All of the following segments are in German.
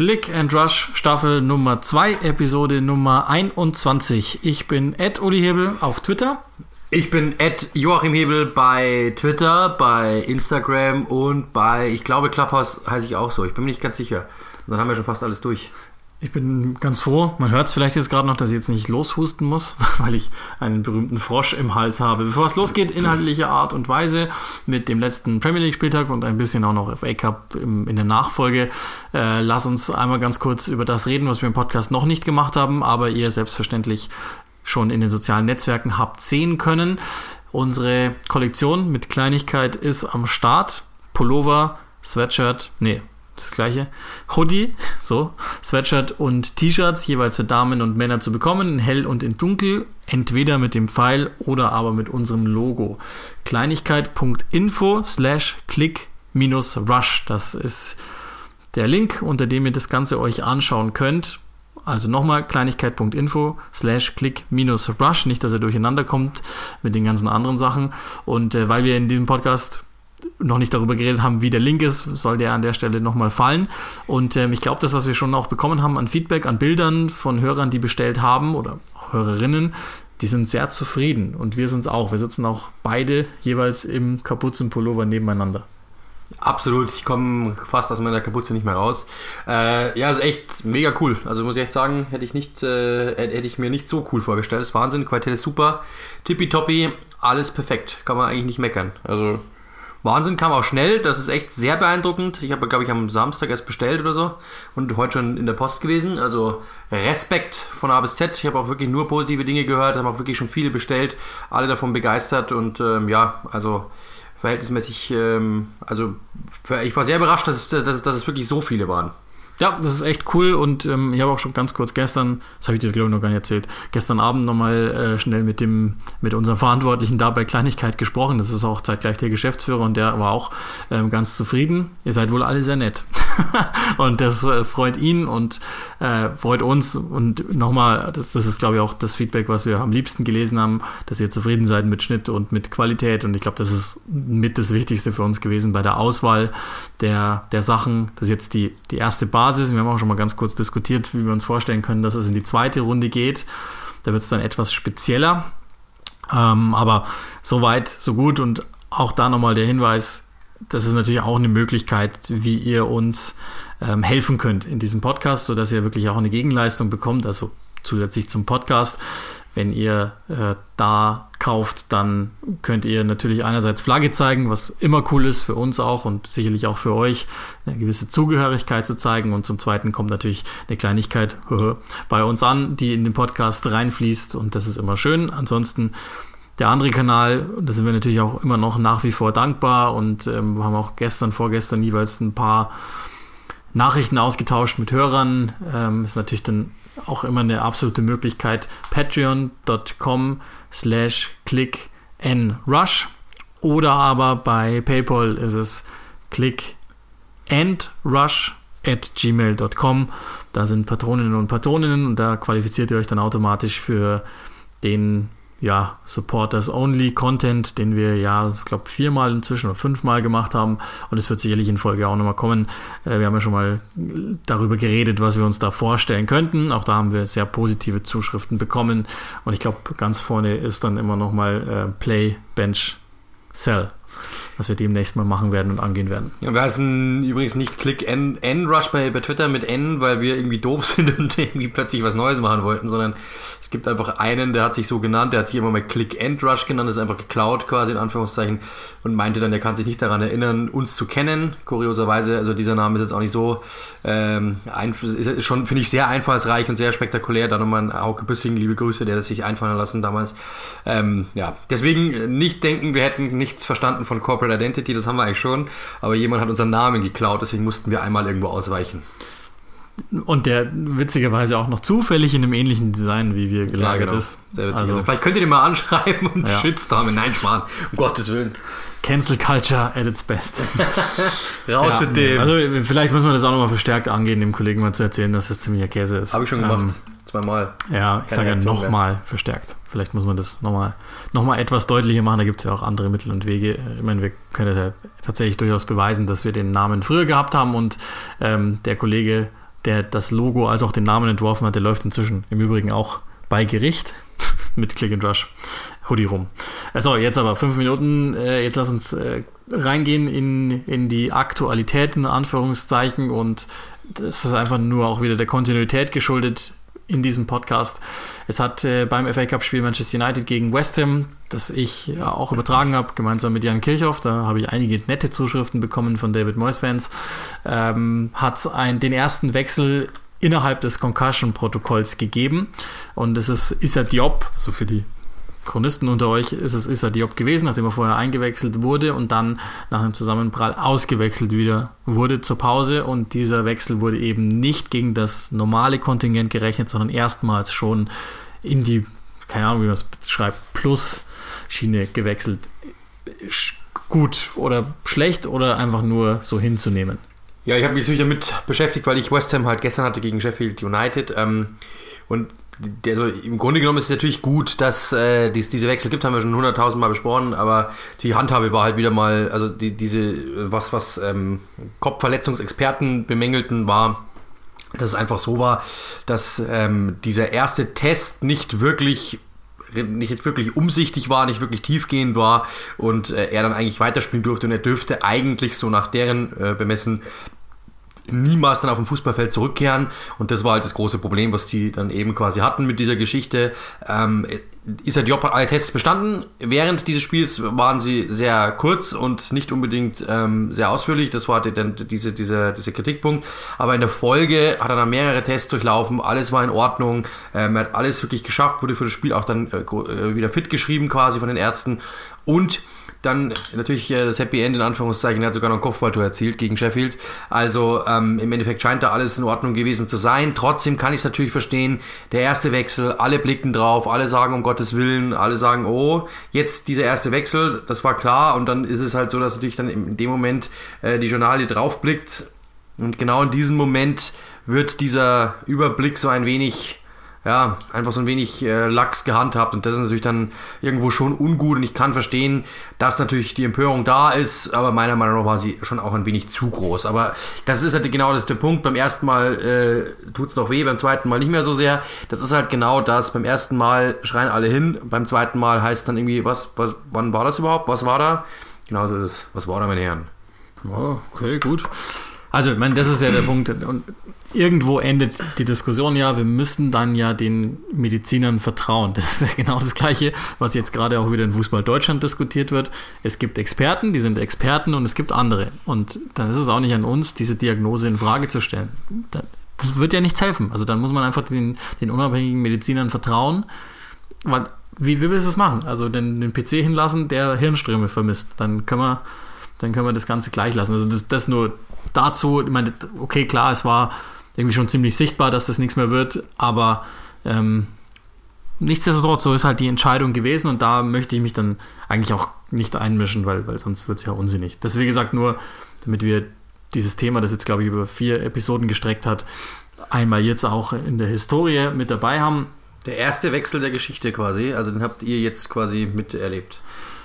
Click and Rush Staffel Nummer 2, Episode Nummer 21. Ich bin Ed Uli Hebel auf Twitter. Ich bin Ed Joachim Hebel bei Twitter, bei Instagram und bei, ich glaube, Clubhouse heiße ich auch so. Ich bin mir nicht ganz sicher. Und dann haben wir schon fast alles durch. Ich bin ganz froh. Man hört es vielleicht jetzt gerade noch, dass ich jetzt nicht loshusten muss, weil ich einen berühmten Frosch im Hals habe. Bevor es losgeht, inhaltliche Art und Weise mit dem letzten Premier League Spieltag und ein bisschen auch noch FA Cup im, in der Nachfolge. Äh, lass uns einmal ganz kurz über das reden, was wir im Podcast noch nicht gemacht haben, aber ihr selbstverständlich schon in den sozialen Netzwerken habt sehen können. Unsere Kollektion mit Kleinigkeit ist am Start. Pullover, Sweatshirt, nee, das gleiche. Hoodie, so, Sweatshirt und T-Shirts, jeweils für Damen und Männer zu bekommen, in hell und in dunkel, entweder mit dem Pfeil oder aber mit unserem Logo. Kleinigkeit.info slash click minus rush. Das ist der Link, unter dem ihr das Ganze euch anschauen könnt. Also nochmal kleinigkeit.info slash click minus rush. Nicht, dass er durcheinander kommt mit den ganzen anderen Sachen. Und äh, weil wir in diesem Podcast noch nicht darüber geredet haben, wie der Link ist, soll der an der Stelle nochmal fallen. Und ähm, ich glaube, das, was wir schon auch bekommen haben an Feedback, an Bildern von Hörern, die bestellt haben oder auch Hörerinnen, die sind sehr zufrieden. Und wir sind es auch. Wir sitzen auch beide jeweils im Kapuzenpullover nebeneinander. Absolut, ich komme fast aus meiner Kapuze nicht mehr raus. Äh, ja, ist echt mega cool. Also muss ich echt sagen, hätte ich nicht, äh, hätte ich mir nicht so cool vorgestellt. Das ist Wahnsinn, Qualität ist super, tippitoppi, alles perfekt, kann man eigentlich nicht meckern. Also Wahnsinn kam auch schnell, das ist echt sehr beeindruckend. Ich habe, glaube ich, am Samstag erst bestellt oder so und heute schon in der Post gewesen. Also Respekt von A bis Z. Ich habe auch wirklich nur positive Dinge gehört, haben auch wirklich schon viele bestellt, alle davon begeistert und ähm, ja, also verhältnismäßig, ähm, also ich war sehr überrascht, dass es, dass, dass es wirklich so viele waren. Ja, das ist echt cool und ähm, ich habe auch schon ganz kurz gestern, das habe ich dir glaube ich noch gar nicht erzählt, gestern Abend nochmal äh, schnell mit dem, mit unserem Verantwortlichen da bei Kleinigkeit gesprochen. Das ist auch zeitgleich der Geschäftsführer und der war auch ähm, ganz zufrieden. Ihr seid wohl alle sehr nett. und das äh, freut ihn und äh, freut uns. Und nochmal, das, das ist glaube ich auch das Feedback, was wir am liebsten gelesen haben, dass ihr zufrieden seid mit Schnitt und mit Qualität. Und ich glaube, das ist mit das Wichtigste für uns gewesen bei der Auswahl der, der Sachen. Das ist jetzt die, die erste Basis Basis. Wir haben auch schon mal ganz kurz diskutiert, wie wir uns vorstellen können, dass es in die zweite Runde geht. Da wird es dann etwas spezieller. Ähm, aber so weit, so gut. Und auch da nochmal der Hinweis, das ist natürlich auch eine Möglichkeit, wie ihr uns ähm, helfen könnt in diesem Podcast, sodass ihr wirklich auch eine Gegenleistung bekommt, also zusätzlich zum Podcast. Wenn ihr äh, da kauft, dann könnt ihr natürlich einerseits Flagge zeigen, was immer cool ist für uns auch und sicherlich auch für euch, eine gewisse Zugehörigkeit zu zeigen. Und zum Zweiten kommt natürlich eine Kleinigkeit bei uns an, die in den Podcast reinfließt und das ist immer schön. Ansonsten der andere Kanal, da sind wir natürlich auch immer noch nach wie vor dankbar und ähm, haben auch gestern, vorgestern jeweils ein paar Nachrichten ausgetauscht mit Hörern. Ähm, ist natürlich dann auch immer eine absolute Möglichkeit. Patreon.com slash click and rush oder aber bei PayPal ist es click and rush at gmail.com. Da sind Patroninnen und Patroninnen und da qualifiziert ihr euch dann automatisch für den ja, Supporters-Only-Content, den wir ja, ich glaube, viermal inzwischen oder fünfmal gemacht haben. Und es wird sicherlich in Folge auch nochmal kommen. Äh, wir haben ja schon mal darüber geredet, was wir uns da vorstellen könnten. Auch da haben wir sehr positive Zuschriften bekommen. Und ich glaube, ganz vorne ist dann immer nochmal äh, Play, Bench, Sell was wir demnächst mal machen werden und angehen werden. Ja, wir heißen übrigens nicht Click N, N Rush bei, bei Twitter mit N, weil wir irgendwie doof sind und irgendwie plötzlich was Neues machen wollten, sondern es gibt einfach einen, der hat sich so genannt, der hat sich immer mal Click End Rush genannt, das ist einfach geklaut quasi in Anführungszeichen und meinte dann, der kann sich nicht daran erinnern, uns zu kennen. Kurioserweise, also dieser Name ist jetzt auch nicht so, ähm, ist schon, finde ich, sehr einfallsreich und sehr spektakulär. Da nochmal ein Auke Büssing, liebe Grüße, der das sich einfallen lassen damals. Ähm, ja, deswegen nicht denken, wir hätten nichts verstanden von Corporate Corporate Identity, das haben wir eigentlich schon, aber jemand hat unseren Namen geklaut, deswegen mussten wir einmal irgendwo ausweichen. Und der witzigerweise auch noch zufällig in einem ähnlichen Design wie wir gelagert ja, genau. ist. Sehr witzig. Also, also, vielleicht könnt ihr den mal anschreiben und ja. Shitstormen. Nein, sparen. Um Gottes Willen. Cancel Culture at its best. Raus Ja, mit dem. Also vielleicht müssen wir das auch nochmal verstärkt angehen, dem Kollegen mal zu erzählen, dass das ziemlicher Käse ist. Habe ich schon gemacht. Ähm, Zweimal. ja, ich sage ja nochmal verstärkt. Vielleicht muss man das nochmal noch mal etwas deutlicher machen. Da gibt es ja auch andere Mittel und Wege. Ich meine, wir können ja tatsächlich durchaus beweisen, dass wir den Namen früher gehabt haben und ähm, der Kollege, der das Logo als auch den Namen entworfen hat, der läuft inzwischen im Übrigen auch bei Gericht mit Click and Rush Hoodie rum. Äh, So, jetzt aber fünf Minuten. Äh, jetzt lass uns äh, reingehen in, in die Aktualität in Anführungszeichen und das ist einfach nur auch wieder der Kontinuität geschuldet in diesem Podcast. Es hat äh, beim FA Cup Spiel Manchester United gegen West Ham, das ich ja, auch übertragen habe, gemeinsam mit Jan Kirchhoff, da habe ich einige nette Zuschriften bekommen von David Moyes Fans, ähm, hat ein, den ersten Wechsel innerhalb des Concussion-Protokolls gegeben und es ist Issa Diop, also für die Chronisten unter euch ist es Issa Diop gewesen, nachdem er vorher eingewechselt wurde und dann nach einem Zusammenprall ausgewechselt wieder wurde zur Pause und dieser Wechsel wurde eben nicht gegen das normale Kontingent gerechnet, sondern erstmals schon in die, keine Ahnung, wie man es schreibt, Plus-Schiene gewechselt. Gut oder schlecht oder einfach nur so hinzunehmen. Ja, ich habe mich natürlich damit beschäftigt, weil ich West Ham halt gestern hatte gegen Sheffield United. Ähm, und also im Grunde genommen ist es natürlich gut, dass äh, dies, diese Wechsel gibt, haben wir schon hunderttausend Mal besprochen, aber die Handhabe war halt wieder mal, also die, diese, was, was ähm, Kopfverletzungsexperten bemängelten, war, dass es einfach so war, dass ähm, dieser erste Test nicht wirklich nicht wirklich umsichtig war, nicht wirklich tiefgehend war und äh, er dann eigentlich weiterspielen durfte und er dürfte eigentlich so nach deren äh, Bemessen niemals dann auf dem Fußballfeld zurückkehren und das war halt das große Problem, was die dann eben quasi hatten mit dieser Geschichte. Ähm, Issa Diop hat alle Tests bestanden. Während dieses Spiels waren sie sehr kurz und nicht unbedingt ähm, sehr ausführlich. Das war dann diese, diese, dieser Kritikpunkt. Aber in der Folge hat er dann mehrere Tests durchlaufen. Alles war in Ordnung. Ähm, er hat alles wirklich geschafft, wurde für das Spiel auch dann äh, äh, wieder fit geschrieben quasi von den Ärzten. Und dann natürlich äh, das Happy End in Anführungszeichen, er hat sogar noch ein Kopfballtor erzielt gegen Sheffield. Also ähm, im Endeffekt scheint da alles in Ordnung gewesen zu sein. Trotzdem kann ich es natürlich verstehen, der erste Wechsel, alle blicken drauf, alle sagen um Gottes Willen, alle sagen, oh, jetzt dieser erste Wechsel, das war klar. Und dann ist es halt so, dass natürlich dann in dem Moment äh, die Journalie draufblickt. Und genau in diesem Moment wird dieser Überblick so ein wenig ja, einfach so ein wenig äh, lax gehandhabt und das ist natürlich dann irgendwo schon ungut und ich kann verstehen, dass natürlich die Empörung da ist, aber meiner Meinung nach war sie schon auch ein wenig zu groß. Aber das ist halt genau das der Punkt. Beim ersten Mal äh, tut's noch weh, beim zweiten Mal nicht mehr so sehr. Das ist halt genau das. Beim ersten Mal schreien alle hin, beim zweiten Mal heißt dann irgendwie, was, was wann war das überhaupt? Was war da? Genau so ist es. Was war da, meine Herren? Oh, okay, gut. Also, ich meine, das ist ja der Punkt. Und irgendwo endet die Diskussion ja, wir müssen dann ja den Medizinern vertrauen. Das ist ja genau das Gleiche, was jetzt gerade auch wieder in Fußball Deutschland diskutiert wird. Es gibt Experten, die sind Experten und es gibt andere. Und dann ist es auch nicht an uns, diese Diagnose in Frage zu stellen. Da- Das wird ja nichts helfen. Also dann muss man einfach den, den unabhängigen Medizinern vertrauen. Weil, wie, wie willst du es machen? Also den, den PC hinlassen, der Hirnströme vermisst. Dann können wir dann können wir das Ganze gleich lassen. Also das, das nur dazu, ich meine, okay, klar, es war irgendwie schon ziemlich sichtbar, dass das nichts mehr wird, aber ähm, nichtsdestotrotz, so ist halt die Entscheidung gewesen und da möchte ich mich dann eigentlich auch nicht einmischen, weil, weil sonst wird es ja unsinnig. Das wie gesagt nur, damit wir dieses Thema, das jetzt glaube ich über vier Episoden gestreckt hat, einmal jetzt auch in der Historie mit dabei haben. Der erste Wechsel der Geschichte quasi, also den habt ihr jetzt quasi miterlebt.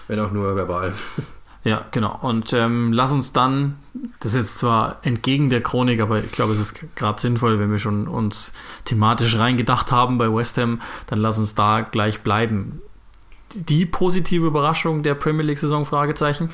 Wenn auch nur verbal. Ja, genau. Und ähm, lass uns dann, das ist jetzt zwar entgegen der Chronik, aber ich glaube, es ist gerade sinnvoll, wenn wir schon uns thematisch reingedacht haben bei West Ham, dann lass uns da gleich bleiben. Die positive Überraschung der Premier League-Saison? Fragezeichen.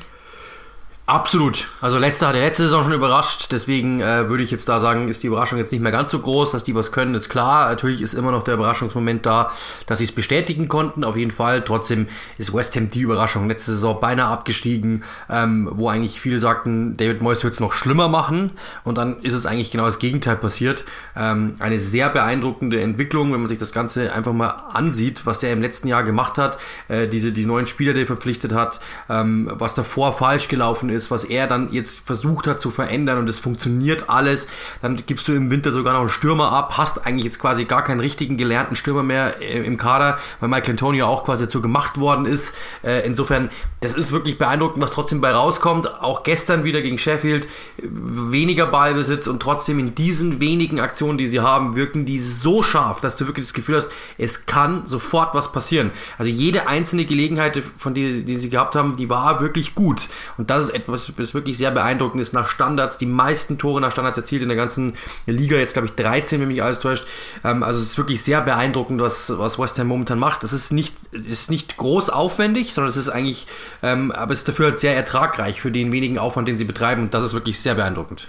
Absolut. Also Leicester hat ja letzte Saison schon überrascht, deswegen äh, würde ich jetzt da sagen, ist die Überraschung jetzt nicht mehr ganz so groß, dass die was können, ist klar. Natürlich ist immer noch der Überraschungsmoment da, dass sie es bestätigen konnten, auf jeden Fall. Trotzdem ist West Ham die Überraschung. Letzte Saison beinahe abgestiegen, ähm, wo eigentlich viele sagten, David Moyes wird es noch schlimmer machen und dann ist es eigentlich genau das Gegenteil passiert. Ähm, eine sehr beeindruckende Entwicklung, wenn man sich das Ganze einfach mal ansieht, was der im letzten Jahr gemacht hat, äh, diese die neuen Spieler, die er verpflichtet hat, ähm, was davor falsch gelaufen ist, das, was er dann jetzt versucht hat zu verändern und es funktioniert alles, dann gibst du im Winter sogar noch einen Stürmer ab, hast eigentlich jetzt quasi gar keinen richtigen gelernten Stürmer mehr äh, im Kader, weil Michael Antonio auch quasi dazu gemacht worden ist. Äh, insofern, das ist wirklich beeindruckend, was trotzdem bei rauskommt. Auch gestern wieder gegen Sheffield, weniger Ballbesitz und trotzdem in diesen wenigen Aktionen, die sie haben, wirken die so scharf, dass du wirklich das Gefühl hast, es kann sofort was passieren. Also jede einzelne Gelegenheit, von der die sie gehabt haben, die war wirklich gut. Und das ist etwas, was wirklich sehr beeindruckend ist nach Standards. Die meisten Tore nach Standards erzielt in der ganzen Liga, jetzt glaube ich 13, wenn mich alles täuscht. Ähm, also es ist wirklich sehr beeindruckend, was, was West Ham momentan macht. Es ist nicht, ist nicht groß aufwendig, sondern es ist eigentlich, ähm, aber es ist dafür halt sehr ertragreich für den wenigen Aufwand, den sie betreiben. Und das ist wirklich sehr beeindruckend.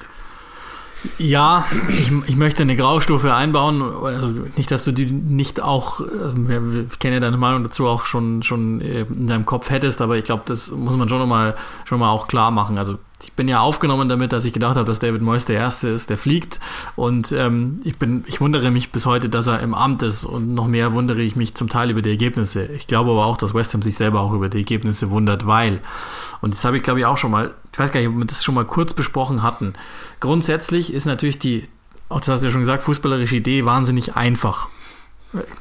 Ja, ich, ich möchte eine Graustufe einbauen. Also nicht, dass du die nicht auch, äh, ich kenne ja deine Meinung dazu auch schon, schon äh, in deinem Kopf hättest, aber ich glaube, das muss man schon nochmal schon mal auch klar machen. Also ich bin ja aufgenommen damit, dass ich gedacht habe, dass David Moyes der Erste ist, der fliegt. Und ähm, ich bin, ich wundere mich bis heute, dass er im Amt ist. Und noch mehr wundere ich mich zum Teil über die Ergebnisse. Ich glaube aber auch, dass West Ham sich selber auch über die Ergebnisse wundert, weil, und das habe ich glaube ich auch schon mal, ich weiß gar nicht, ob wir das schon mal kurz besprochen hatten. Grundsätzlich ist natürlich die, auch das hast du ja schon gesagt, fußballerische Idee wahnsinnig einfach.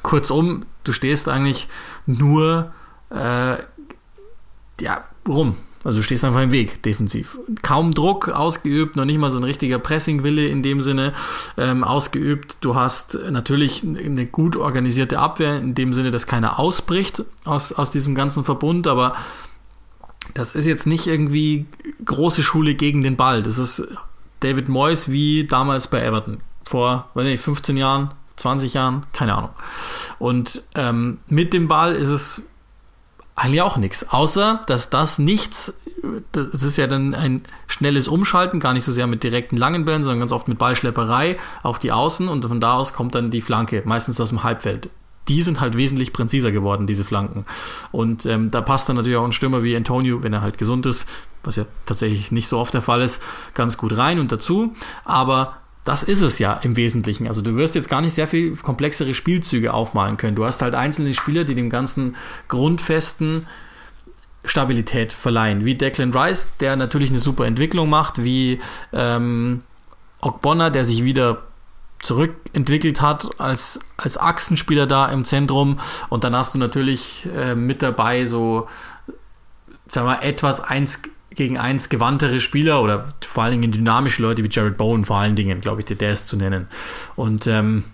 Kurzum, du stehst eigentlich nur äh, ja, rum. Also du stehst einfach im Weg, defensiv. Kaum Druck ausgeübt, noch nicht mal so ein richtiger Pressingwille in dem Sinne ähm, ausgeübt. Du hast natürlich eine gut organisierte Abwehr, in dem Sinne, dass keiner ausbricht aus, aus diesem ganzen Verbund, aber das ist jetzt nicht irgendwie große Schule gegen den Ball. Das ist David Moyes wie damals bei Everton. Vor, weiß nicht, 15 Jahren, 20 Jahren, keine Ahnung. Und ähm, mit dem Ball ist es eigentlich auch nichts. Außer, dass das nichts, das ist ja dann ein schnelles Umschalten, gar nicht so sehr mit direkten langen Bällen, sondern ganz oft mit Ballschlepperei auf die Außen und von da aus kommt dann die Flanke, meistens aus dem Halbfeld. Die sind halt wesentlich präziser geworden, diese Flanken. Und ähm, da passt dann natürlich auch ein Stürmer wie Antonio, wenn er halt gesund ist, was ja tatsächlich nicht so oft der Fall ist, ganz gut rein und dazu. Aber das ist es ja im Wesentlichen. Also du wirst jetzt gar nicht sehr viel komplexere Spielzüge aufmalen können. Du hast halt einzelne Spieler, die dem ganzen grundfesten Stabilität verleihen. Wie Declan Rice, der natürlich eine super Entwicklung macht, wie ähm, Ogbonna, der sich wieder zurückentwickelt hat als, als Achsenspieler da im Zentrum. Und dann hast du natürlich äh, mit dabei so, sagen wir, etwas eins gegen eins gewandtere Spieler oder vor allen Dingen dynamische Leute wie Jared Bowen vor allen Dingen, glaube ich, der ist zu nennen. Und ähm,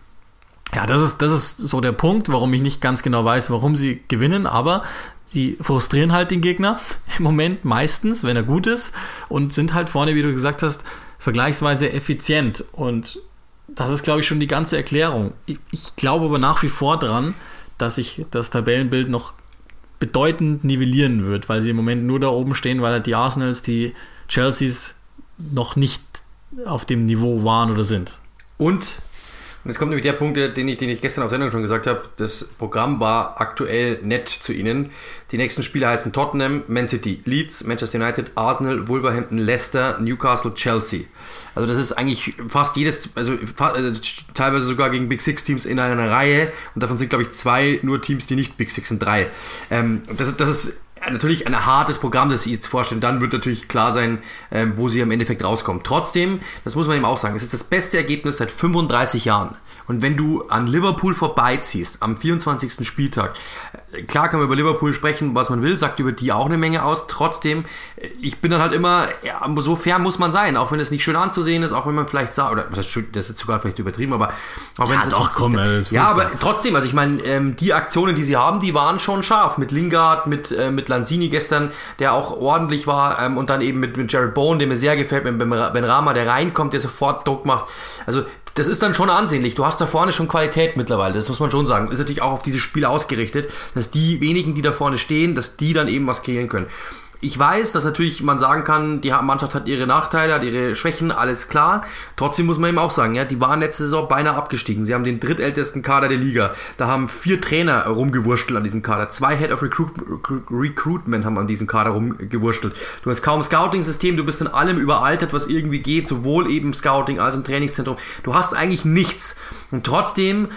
ja, das ist, das ist so der Punkt, warum ich nicht ganz genau weiß, warum sie gewinnen, aber sie frustrieren halt den Gegner im Moment meistens, wenn er gut ist und sind halt vorne, wie du gesagt hast, vergleichsweise effizient. Und das ist, glaube ich, schon die ganze Erklärung. Ich, ich glaube aber nach wie vor dran, dass sich das Tabellenbild noch bedeutend nivellieren wird, weil sie im Moment nur da oben stehen, weil halt die Arsenals, die Chelseas noch nicht auf dem Niveau waren oder sind. Und und jetzt kommt nämlich der Punkt, den ich, den ich gestern auf Sendung schon gesagt habe. Das Programm war aktuell nett zu Ihnen. Die nächsten Spiele heißen Tottenham, Man City, Leeds, Manchester United, Arsenal, Wolverhampton, Leicester, Newcastle, Chelsea. Also das ist eigentlich fast jedes, also, also teilweise sogar gegen Big Six Teams in einer Reihe. Und davon sind, glaube ich, zwei nur Teams, die nicht Big Six sind, drei. Ähm, das, das ist natürlich ein hartes Programm, das Sie jetzt vorstellen. Dann wird natürlich klar sein, äh, wo Sie am Endeffekt rauskommen. Trotzdem, das muss man eben auch sagen, es ist das beste Ergebnis seit 35 Jahren. Und wenn du an Liverpool vorbeiziehst am 24. Spieltag, äh, klar kann man über Liverpool sprechen, was man will, sagt über die auch eine Menge aus. Trotzdem, äh, ich bin dann halt immer, ja, so fair muss man sein, auch wenn es nicht schön anzusehen ist, auch wenn man vielleicht sagt, oder das ist, ist sogar vielleicht übertrieben, aber auch wenn ja, doch, komm, ist ja, aber trotzdem, also ich meine, ähm, die Aktionen, die sie haben, die waren schon scharf. Mit Lingard, mit, äh, mit Lanzini gestern, der auch ordentlich war, ähm, und dann eben mit, mit Jared Bowen, der mir sehr gefällt, mit Ben Rama, der reinkommt, der sofort Druck macht. Also das ist dann schon ansehnlich. Du hast da vorne schon Qualität mittlerweile, das muss man schon sagen. Ist natürlich auch auf diese Spiele ausgerichtet, dass die wenigen, die da vorne stehen, dass die dann eben was kreieren können. Ich weiß, dass natürlich man sagen kann, die Mannschaft hat ihre Nachteile, hat ihre Schwächen, alles klar. Trotzdem muss man eben auch sagen, ja, die waren letzte Saison beinahe abgestiegen. Sie haben den drittältesten Kader der Liga. Da haben vier Trainer rumgewurschtelt an diesem Kader. Zwei Head of Recruit Recruitment haben an diesem Kader rumgewurschtelt. Du hast kaum Scouting-System, du bist in allem überaltet, was irgendwie geht, sowohl eben Scouting als im Trainingszentrum. Du hast eigentlich nichts. Und trotzdem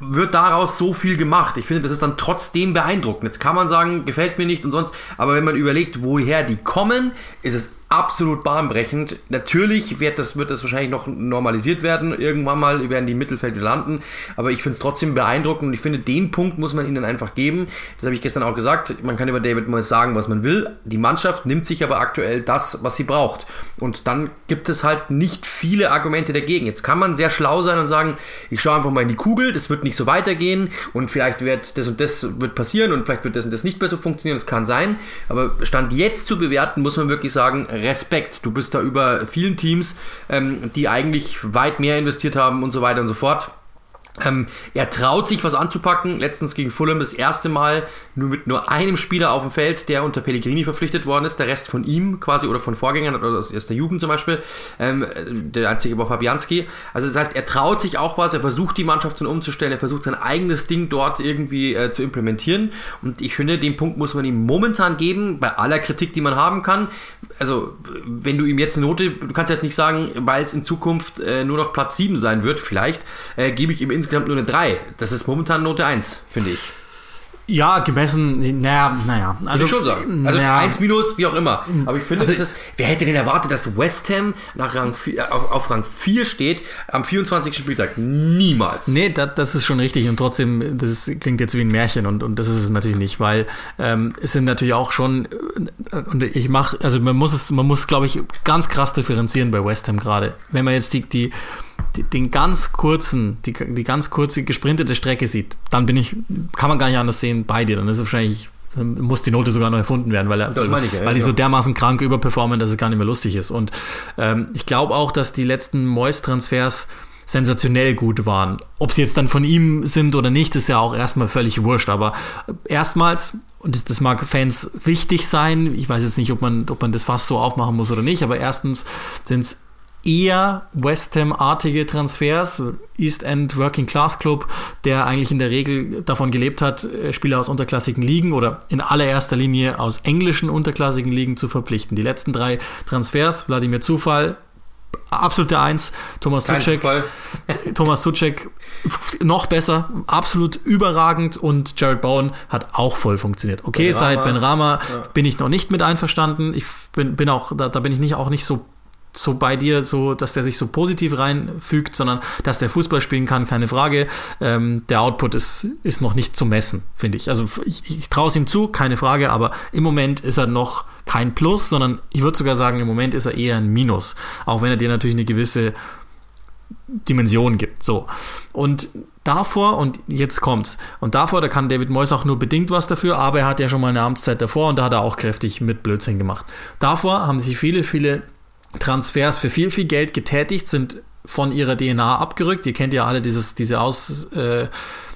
wird daraus so viel gemacht. Ich finde, das ist dann trotzdem beeindruckend. Jetzt kann man sagen, gefällt mir nicht und sonst, aber wenn man überlegt, woher die kommen, ist es absolut bahnbrechend. Natürlich wird das, wird das wahrscheinlich noch normalisiert werden. Irgendwann mal werden die im Mittelfeld landen. Aber ich finde es trotzdem beeindruckend und ich finde, den Punkt muss man ihnen einfach geben. Das habe ich gestern auch gesagt. Man kann über David Moyes sagen, was man will. Die Mannschaft nimmt sich aber aktuell das, was sie braucht. Und dann gibt es halt nicht viele Argumente dagegen. Jetzt kann man sehr schlau sein und sagen, ich schaue einfach mal in die Kugel, das wird nicht so weitergehen und vielleicht wird das und das wird passieren und vielleicht wird das und das nicht mehr so funktionieren. Das kann sein. Aber Stand jetzt zu bewerten, muss man wirklich sagen, Respekt. Du bist da über vielen Teams, ähm, die eigentlich weit mehr investiert haben und so weiter und so fort. Ähm, er traut sich was anzupacken. Letztens gegen Fulham das erste Mal nur mit nur einem Spieler auf dem Feld, der unter Pellegrini verpflichtet worden ist. Der Rest von ihm quasi oder von Vorgängern oder aus der Jugend zum Beispiel. Ähm, der einzige war Fabianski. Also das heißt, er traut sich auch was. Er versucht die Mannschaft dann umzustellen. Er versucht sein eigenes Ding dort irgendwie äh, zu implementieren. Und ich finde, den Punkt muss man ihm momentan geben, bei aller Kritik, die man haben kann. Also wenn du ihm jetzt eine Note, du kannst jetzt nicht sagen, weil es in Zukunft äh, nur noch Platz 7 sein wird, vielleicht, äh, gebe ich ihm insgesamt insgesamt nur eine 3. Das ist momentan Note 1, finde ich. Ja, gemessen, naja, naja. Also ich schon sagen. Also naja. 1 minus, wie auch immer. Aber ich finde, Also das ist, wer hätte denn erwartet, dass West Ham nach Rang 4, auf, auf Rang 4 steht am 24. Spieltag? Niemals. Nee, das, das ist schon richtig und trotzdem, das klingt jetzt wie ein Märchen und, und das ist es natürlich nicht, weil ähm, es sind natürlich auch schon, äh, und ich mache, also man muss es, man muss, glaube ich, ganz krass differenzieren bei West Ham gerade. Wenn man jetzt die, die, den ganz kurzen, die, die ganz kurze gesprintete Strecke sieht, dann bin ich, kann man gar nicht anders sehen bei dir. Dann ist es wahrscheinlich, dann muss die Note sogar noch erfunden werden, weil, er, ich, ja, weil die ja. so dermaßen krank überperformen, dass es gar nicht mehr lustig ist. Und ähm, ich glaube auch, dass die letzten Moist-Transfers sensationell gut waren. Ob sie jetzt dann von ihm sind oder nicht, ist ja auch erstmal völlig wurscht. Aber erstmals, und das, das mag Fans wichtig sein, ich weiß jetzt nicht, ob man, ob man das fast so aufmachen muss oder nicht, aber erstens sind es eher West Ham-artige Transfers, East End Working Class Club, der eigentlich in der Regel davon gelebt hat, äh, Spieler aus unterklassigen Ligen oder in allererster Linie aus englischen unterklassigen Ligen zu verpflichten. Die letzten drei Transfers, Wladimir Zufall, absolute Eins, Thomas Kein Suchek, Zufall. Thomas Suchek noch besser, absolut überragend und Jared Bowen hat auch voll funktioniert. Okay, Ben seit Ben Rama bin ich noch nicht mit einverstanden. Ich bin, bin auch, da, da bin ich nicht auch nicht so so bei dir, so, dass der sich so positiv reinfügt, sondern dass der Fußball spielen kann, keine Frage. Ähm, der Output ist, ist noch nicht zu messen, finde ich. Also ich, ich traue es ihm zu, keine Frage, aber im Moment ist er noch kein Plus, sondern ich würde sogar sagen, im Moment ist er eher ein Minus. Auch wenn er dir natürlich eine gewisse Dimension gibt. So. Und davor, und jetzt kommt's, und davor, da kann David Moyes auch nur bedingt was dafür, aber er hat ja schon mal eine Amtszeit davor und da hat er auch kräftig mit Blödsinn gemacht. Davor haben sich viele, viele Transfers für viel, viel Geld getätigt, sind von ihrer DNA abgerückt. Ihr kennt ja alle dieses, diese Aus, äh,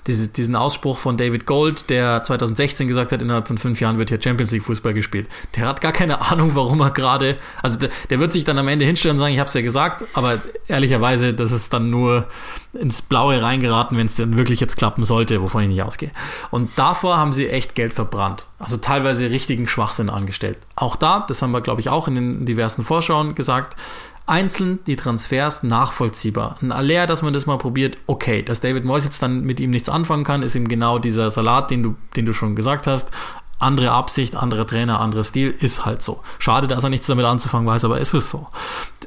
diese, diesen Ausspruch von David Gold, der 2016 gesagt hat, innerhalb von fünf Jahren wird hier Champions League Fußball gespielt. Der hat gar keine Ahnung, warum er gerade, also der, der wird sich dann am Ende hinstellen und sagen, ich habe es ja gesagt, aber ehrlicherweise, das ist dann nur ins Blaue reingeraten, wenn es denn wirklich jetzt klappen sollte, wovon ich nicht ausgehe. Und davor haben sie echt Geld verbrannt. Also teilweise richtigen Schwachsinn angestellt. Auch da, das haben wir, glaube ich, auch in den diversen Vorschauen gesagt, einzeln die Transfers nachvollziehbar. Ein Aller, dass man das mal probiert, okay. Dass David Moyes jetzt dann mit ihm nichts anfangen kann, ist ihm genau dieser Salat, den du, den du schon gesagt hast. Andere Absicht, andere Trainer, anderer Stil, ist halt so. Schade, dass er nichts damit anzufangen weiß, aber es ist so.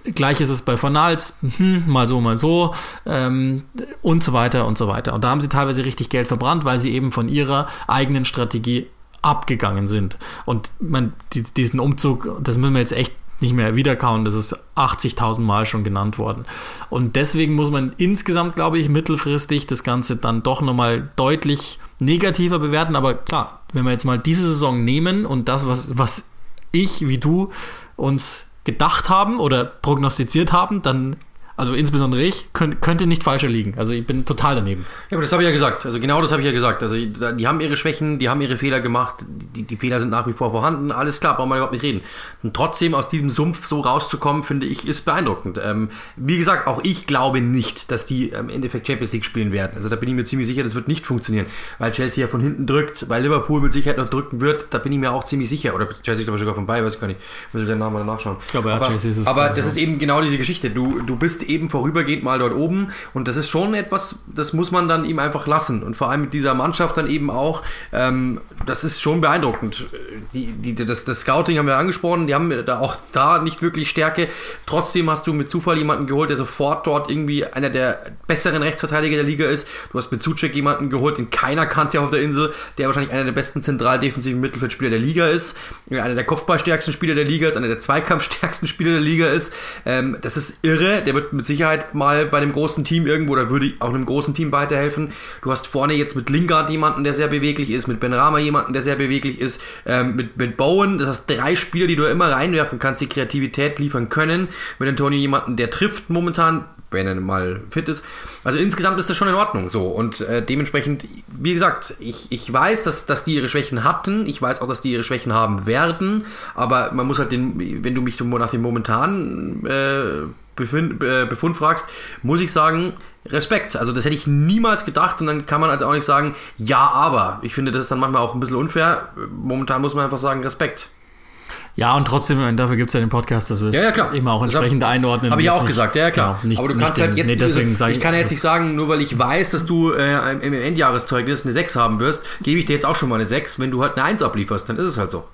Gleich ist es bei Fanals, hm, mal so, mal so ähm, und so weiter und so weiter. Und da haben sie teilweise richtig Geld verbrannt, weil sie eben von ihrer eigenen Strategie abgegangen sind. Und man, die, diesen Umzug, das müssen wir jetzt echt nicht mehr wiederkauen, das ist 80.000 Mal schon genannt worden. Und deswegen muss man insgesamt, glaube ich, mittelfristig das Ganze dann doch nochmal deutlich negativer bewerten. Aber klar, wenn wir jetzt mal diese Saison nehmen und das, was, was ich wie du uns gedacht haben oder prognostiziert haben, dann, also insbesondere ich, könnt, könnte nicht falscher liegen. Also ich bin total daneben. Ja, aber das habe ich ja gesagt. Also genau das habe ich ja gesagt. Also die haben ihre Schwächen, die haben ihre Fehler gemacht, die, die Fehler sind nach wie vor vorhanden. Alles klar, brauchen wir überhaupt nicht reden. Und trotzdem aus diesem Sumpf so rauszukommen, finde ich, ist beeindruckend. Ähm, wie gesagt, auch ich glaube nicht, dass die im Endeffekt Champions League spielen werden. Also da bin ich mir ziemlich sicher, das wird nicht funktionieren, weil Chelsea ja von hinten drückt, weil Liverpool mit Sicherheit noch drücken wird. Da bin ich mir auch ziemlich sicher. Oder Chelsea ist aber sogar vorbei, weiß ich gar nicht. Muss ich den Namen mal nachschauen. glaube, ja, aber, Chelsea ist es, aber ich, das ist eben genau diese Geschichte. Du, du bist eben vorübergehend mal dort oben. Und das ist schon etwas, das muss man dann ihm einfach lassen. Und vor allem mit dieser Mannschaft dann eben auch, ähm, das ist schon beeindruckend. Die, die, das, das Scouting haben wir angesprochen, die haben da auch da nicht wirklich Stärke. Trotzdem hast du mit Zufall jemanden geholt, der sofort dort irgendwie einer der besseren Rechtsverteidiger der Liga ist. Du hast mit Zucek jemanden geholt, den keiner kannte auf der Insel, der wahrscheinlich einer der besten zentral defensiven Mittelfeldspieler der Liga ist, einer der Kopfballstärksten Spieler der Liga ist, einer der Zweikampfstärksten Spieler der Liga ist. Ähm, das ist irre. Der wird mit Sicherheit mal bei einem großen Team irgendwo, oder würde auch einem großen Team weiterhelfen. Du hast vorne jetzt mit Lingard jemanden, der sehr beweglich ist, mit Ben Rama jemanden, der sehr beweglich ist, ähm, mit, mit Bowen, das heißt drei Spieler, die du immer reinwerfen kannst, die Kreativität liefern können. Mit Antonio jemanden, der trifft momentan, wenn er mal fit ist. Also insgesamt ist das schon in Ordnung so. Und äh, dementsprechend, wie gesagt, ich, ich weiß, dass, dass die ihre Schwächen hatten. Ich weiß auch, dass die ihre Schwächen haben werden. Aber man muss halt den, wenn du mich nach dem momentanen äh, Befund, äh, Befund fragst, muss ich sagen, Respekt. Also das hätte ich niemals gedacht und dann kann man also auch nicht sagen, ja, aber. Ich finde, das ist dann manchmal auch ein bisschen unfair. Momentan muss man einfach sagen, Respekt. Ja, und trotzdem, dafür gibt es ja den Podcast, dass wir ja, ja, immer auch entsprechend hab, einordnen. Habe ich auch nicht, gesagt, ja, klar. Genau, nicht, Aber du kannst halt jetzt, nee, deswegen also, ich kann ja jetzt nicht sagen, nur weil ich weiß, dass du äh, im Endjahreszeugnis eine 6 haben wirst, gebe ich dir jetzt auch schon mal eine 6. Wenn du halt eine 1 ablieferst, dann ist es halt so.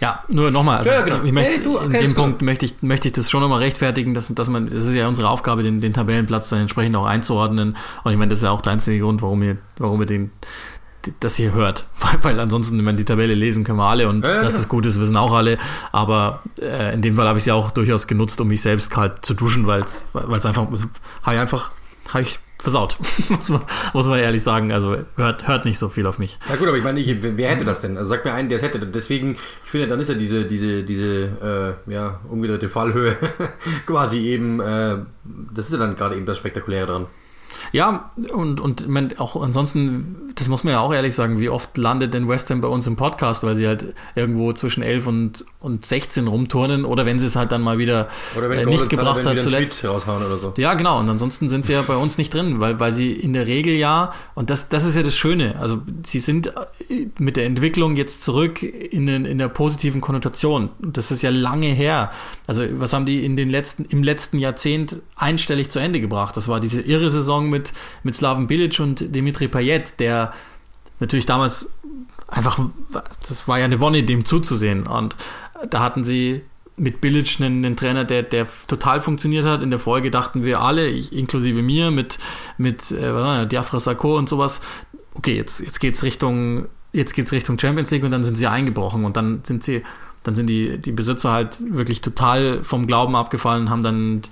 Ja, nur nochmal, also ja, genau. ich möchte, hey, du, in dem Punkt möchte ich, möchte ich das schon nochmal rechtfertigen, dass, dass man, das ist ja unsere Aufgabe, den, den Tabellenplatz dann entsprechend auch einzuordnen. Und ich meine, das ist ja auch der einzige Grund, warum wir, warum wir den, das hier hört. Weil, weil ansonsten, wenn man die Tabelle lesen, können wir alle und ja, dass es gut ist, wissen auch alle. Aber äh, in dem Fall habe ich es ja auch durchaus genutzt, um mich selbst kalt zu duschen, weil es einfach, habe ich einfach, habe ich versaut. muss, man, muss man ehrlich sagen. Also hört, hört nicht so viel auf mich. Ja gut, aber ich meine, ich, wer hätte das denn? Also sag mir einen, der es hätte. Deswegen, ich finde, dann ist ja diese, diese, diese äh, ja, umgedrehte Fallhöhe quasi eben, äh, das ist ja dann gerade eben das Spektakuläre dran. Ja, und, und auch ansonsten, das muss man ja auch ehrlich sagen, wie oft landet denn West Ham bei uns im Podcast, weil sie halt irgendwo zwischen 11 und, und 16 rumturnen oder wenn sie es halt dann mal wieder äh, nicht gebracht hat zuletzt. So. Ja, genau, und ansonsten sind sie ja bei uns nicht drin, weil, weil sie in der Regel ja, und das, das ist ja das Schöne, also sie sind äh, mit der Entwicklung jetzt zurück in, den, in der positiven Konnotation. Das ist ja lange her. Also was haben die in den letzten, im letzten Jahrzehnt einstellig zu Ende gebracht? Das war diese irre Saison mit, mit Slaven Bilic und Dimitri Payet, der natürlich damals einfach, das war ja eine Wonne, dem zuzusehen. Und da hatten sie mit Bilic einen, einen, Trainer, der, der total funktioniert hat. In der Folge dachten wir alle, ich, inklusive mir, mit, mit äh, Diafra Sarko und sowas, okay, jetzt, jetzt geht's Richtung, jetzt geht's Richtung Champions League und dann sind sie eingebrochen und dann sind sie, dann sind die, die Besitzer halt wirklich total vom Glauben abgefallen, haben dann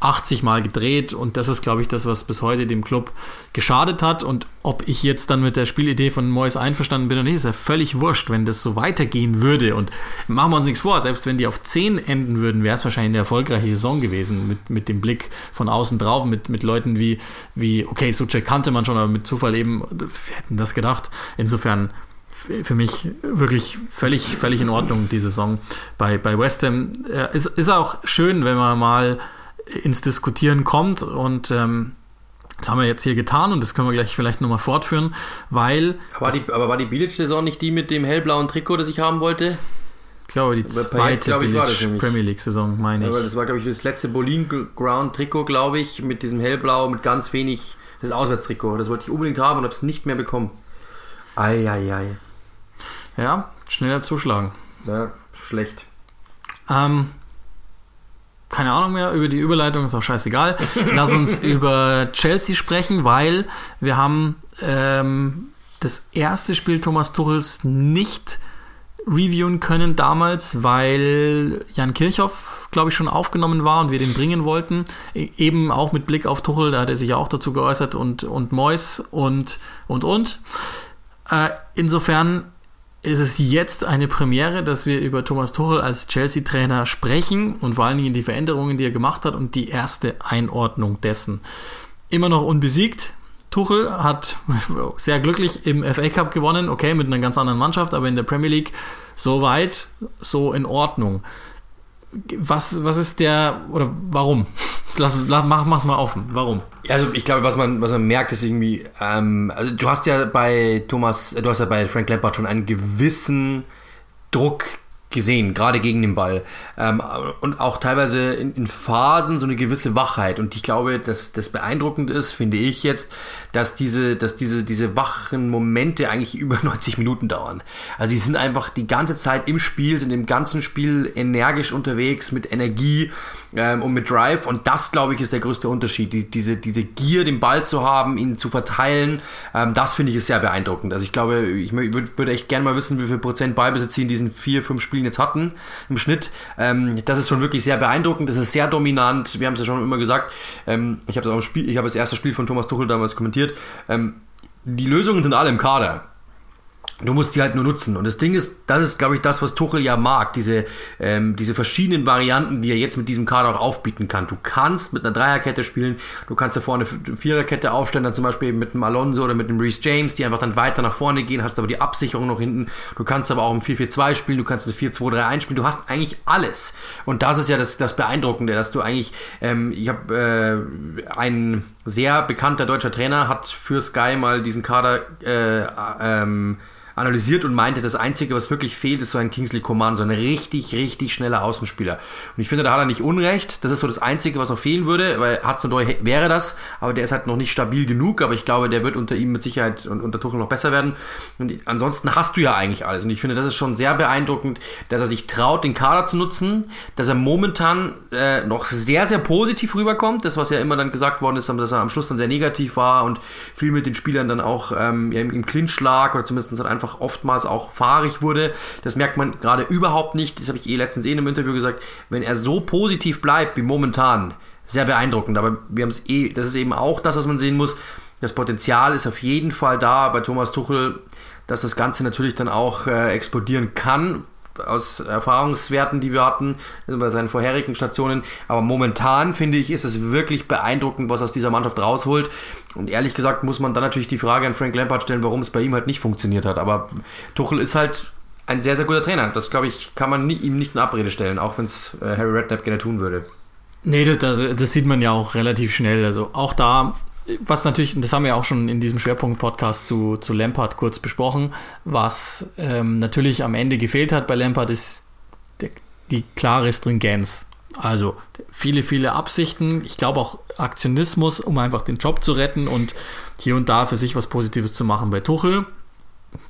80 Mal gedreht und das ist, glaube ich, das, was bis heute dem Club geschadet hat. Und ob ich jetzt dann mit der Spielidee von Moyes einverstanden bin oder nicht, ist ja völlig wurscht, wenn das so weitergehen würde. Und machen wir uns nichts vor, selbst wenn die auf 10 enden würden, wäre es wahrscheinlich eine erfolgreiche Saison gewesen, mit, mit dem Blick von außen drauf, mit, mit Leuten wie, wie, okay, Suchek kannte man schon, aber mit Zufall eben, wir hätten das gedacht. Insofern für mich wirklich völlig, völlig in Ordnung, die Saison bei, bei West Ham. Ist, ist auch schön, wenn man mal ins Diskutieren kommt und ähm, das haben wir jetzt hier getan und das können wir gleich vielleicht nochmal fortführen, weil. Aber, die, aber war die Bilic-Saison nicht die mit dem hellblauen Trikot, das ich haben wollte? Ich glaube, die zweite Payet, Bilic Premier League-Saison, meine ich. Aber das war, glaube ich, das letzte Bolin Ground Trikot, glaube ich, mit diesem hellblau, mit ganz wenig, das Auswärtstrikot. Das wollte ich unbedingt haben und habe es nicht mehr bekommen. Eieiei. Ja, schneller zuschlagen. Ja, schlecht. Ähm, keine Ahnung mehr über die Überleitung, ist auch scheißegal. Lass uns über Chelsea sprechen, weil wir haben ähm, das erste Spiel Thomas Tuchels nicht reviewen können damals, weil Jan Kirchhoff, glaube ich, schon aufgenommen war und wir den bringen wollten. E eben auch mit Blick auf Tuchel, da hat er sich ja auch dazu geäußert und, und Mois und, und, und. Äh, insofern ist es jetzt eine Premiere, dass wir über Thomas Tuchel als Chelsea-Trainer sprechen und vor allen Dingen die Veränderungen, die er gemacht hat und die erste Einordnung dessen. Immer noch unbesiegt. Tuchel hat sehr glücklich im FA Cup gewonnen, okay, mit einer ganz anderen Mannschaft, aber in der Premier League so weit, so in Ordnung was, was ist der, oder warum? Lass, mach, mach's mal offen. Warum? Also ich glaube, was man, was man merkt, ist irgendwie, ähm, also du hast ja bei Thomas, du hast ja bei Frank Lampard schon einen gewissen Druck gesehen, gerade gegen den Ball. Ähm, und auch teilweise in, in, Phasen so eine gewisse Wachheit. Und ich glaube, dass das beeindruckend ist, finde ich jetzt, dass diese, dass diese, diese wachen Momente eigentlich über 90 Minuten dauern. Also die sind einfach die ganze Zeit im Spiel, sind im ganzen Spiel energisch unterwegs, mit Energie ähm, und mit Drive. Und das, glaube ich, ist der größte Unterschied. Die, diese, diese Gier, den Ball zu haben, ihn zu verteilen, ähm, das finde ich ist sehr beeindruckend. Also ich glaube, ich würde würd echt gerne mal wissen, wie viel Prozent Ballbesitz sie in diesen vier, fünf Spielen jetzt hatten im Schnitt. Ähm, das ist schon wirklich sehr beeindruckend. Das ist sehr dominant. Wir haben es ja schon immer gesagt. Ähm, ich habe das, hab das erste Spiel von Thomas Tuchel damals kommentiert. Ähm, die Lösungen sind alle im Kader. Du musst sie halt nur nutzen. Und das Ding ist, das ist, glaube ich, das, was Tuchel ja mag. Diese, ähm, diese verschiedenen Varianten, die er jetzt mit diesem Kader auch aufbieten kann. Du kannst mit einer Dreierkette spielen, du kannst da vorne eine Viererkette aufstellen, dann zum Beispiel mit einem Alonso oder mit einem Reese James, die einfach dann weiter nach vorne gehen, hast aber die Absicherung noch hinten. Du kannst aber auch im 4-4-2 spielen, du kannst eine 4-2-3-1 spielen. Du hast eigentlich alles. Und das ist ja das, das Beeindruckende, dass du eigentlich, ähm, ich habe äh, ein sehr bekannter deutscher Trainer hat für Sky mal diesen Kader äh, ähm, analysiert und meinte, das Einzige, was wirklich fehlt, ist so ein Kingsley Coman, so ein richtig, richtig schneller Außenspieler. Und ich finde, da hat er nicht Unrecht. Das ist so das Einzige, was noch fehlen würde, weil Hudson Doy wäre das, aber der ist halt noch nicht stabil genug, aber ich glaube, der wird unter ihm mit Sicherheit und unter Tuchel noch besser werden. Und ansonsten hast du ja eigentlich alles. Und ich finde, das ist schon sehr beeindruckend, dass er sich traut, den Kader zu nutzen, dass er momentan äh, noch sehr, sehr positiv rüberkommt. Das, was ja immer dann gesagt worden ist, dass er am Schluss dann sehr negativ war und viel mit den Spielern dann auch ähm, im Clinch lag oder zumindest halt einfach einfach oftmals auch fahrig wurde. Das merkt man gerade überhaupt nicht. Das habe ich eh letztens eh in einem Interview gesagt. Wenn er so positiv bleibt wie momentan, sehr beeindruckend. Aber wir haben es eh, das ist eben auch das, was man sehen muss. Das Potenzial ist auf jeden Fall da bei Thomas Tuchel, dass das Ganze natürlich dann auch äh, explodieren kann aus Erfahrungswerten, die wir hatten, bei seinen vorherigen Stationen. Aber momentan finde ich, ist es wirklich beeindruckend, was aus dieser Mannschaft rausholt. Und ehrlich gesagt muss man dann natürlich die Frage an Frank Lampard stellen, warum es bei ihm halt nicht funktioniert hat. Aber Tuchel ist halt ein sehr, sehr guter Trainer. Das, glaube ich, kann man nie, ihm nicht in Abrede stellen, auch wenn es äh, Harry Redknapp gerne tun würde. Nee, das, das, sieht man ja auch relativ schnell. Also auch da was natürlich, das haben wir auch schon in diesem Schwerpunkt-Podcast zu, zu Lampard kurz besprochen, was ähm, natürlich am Ende gefehlt hat bei Lampard, ist die, die klare Stringenz. Also viele, viele Absichten, ich glaube auch Aktionismus, um einfach den Job zu retten und hier und da für sich was Positives zu machen. Bei Tuchel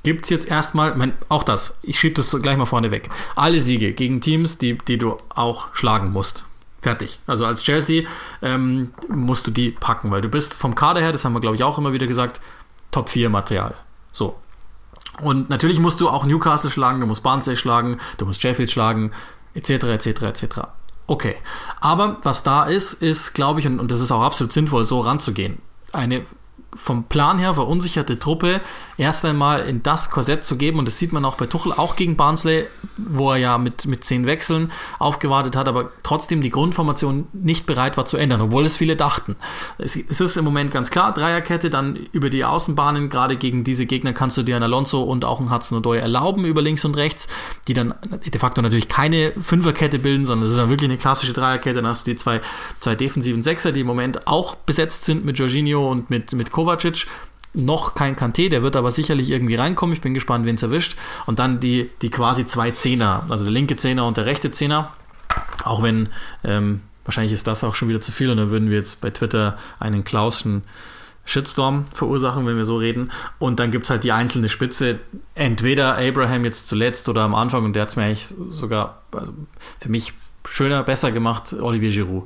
gibt es jetzt erstmal, mein, auch das, ich schiebe das gleich mal vorne weg, alle Siege gegen Teams, die, die du auch schlagen musst. Fertig. Also als Chelsea ähm, musst du die packen, weil du bist vom Kader her, das haben wir glaube ich auch immer wieder gesagt, Top 4 Material. So. Und natürlich musst du auch Newcastle schlagen, du musst Barnsley schlagen, du musst Sheffield schlagen, etc., etc., etc. Okay. Aber was da ist, ist, glaube ich, und, und das ist auch absolut sinnvoll, so ranzugehen. Eine vom Plan her verunsicherte Truppe erst einmal in das Korsett zu geben. Und das sieht man auch bei Tuchel, auch gegen Barnsley, wo er ja mit, mit zehn Wechseln aufgewartet hat, aber trotzdem die Grundformation nicht bereit war zu ändern, obwohl es viele dachten. Es, es ist im Moment ganz klar, Dreierkette, dann über die Außenbahnen, gerade gegen diese Gegner kannst du dir einen Alonso und auch einen Hudson O'Doy erlauben, über links und rechts, die dann de facto natürlich keine Fünferkette bilden, sondern es ist dann wirklich eine klassische Dreierkette. Dann hast du die zwei, zwei defensiven Sechser, die im Moment auch besetzt sind mit Jorginho und mit, mit Kovacic noch kein Kanté, der wird aber sicherlich irgendwie reinkommen. Ich bin gespannt, wen es erwischt. Und dann die, die quasi zwei Zehner, also der linke Zehner und der rechte Zehner. Auch wenn ähm, wahrscheinlich ist das auch schon wieder zu viel und dann würden wir jetzt bei Twitter einen Klauschen Shitstorm verursachen, wenn wir so reden. Und dann gibt es halt die einzelne Spitze. Entweder Abraham jetzt zuletzt oder am Anfang, und der hat es mir eigentlich sogar also für mich schöner, besser gemacht, Olivier Giroud.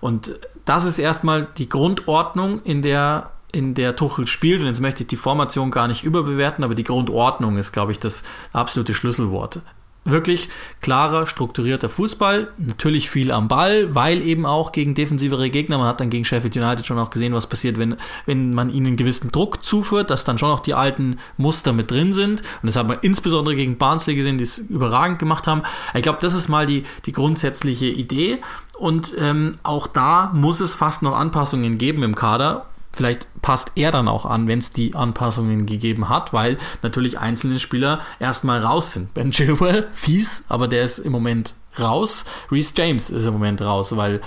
Und das ist erstmal die Grundordnung, in der in der Tuchel spielt, und jetzt möchte ich die Formation gar nicht überbewerten, aber die Grundordnung ist, glaube ich, das absolute Schlüsselwort. Wirklich klarer, strukturierter Fußball, natürlich viel am Ball, weil eben auch gegen defensivere Gegner, man hat dann gegen Sheffield United schon auch gesehen, was passiert, wenn, wenn man ihnen einen gewissen Druck zuführt, dass dann schon auch die alten Muster mit drin sind. Und das hat man insbesondere gegen Barnsley gesehen, die es überragend gemacht haben. Ich glaube, das ist mal die, die grundsätzliche Idee. Und ähm, auch da muss es fast noch Anpassungen geben im Kader vielleicht passt er dann auch an, wenn es die Anpassungen gegeben hat, weil natürlich einzelne Spieler erstmal raus sind. Ben Chilwell, fies, aber der ist im Moment raus. Reese James ist im Moment raus, weil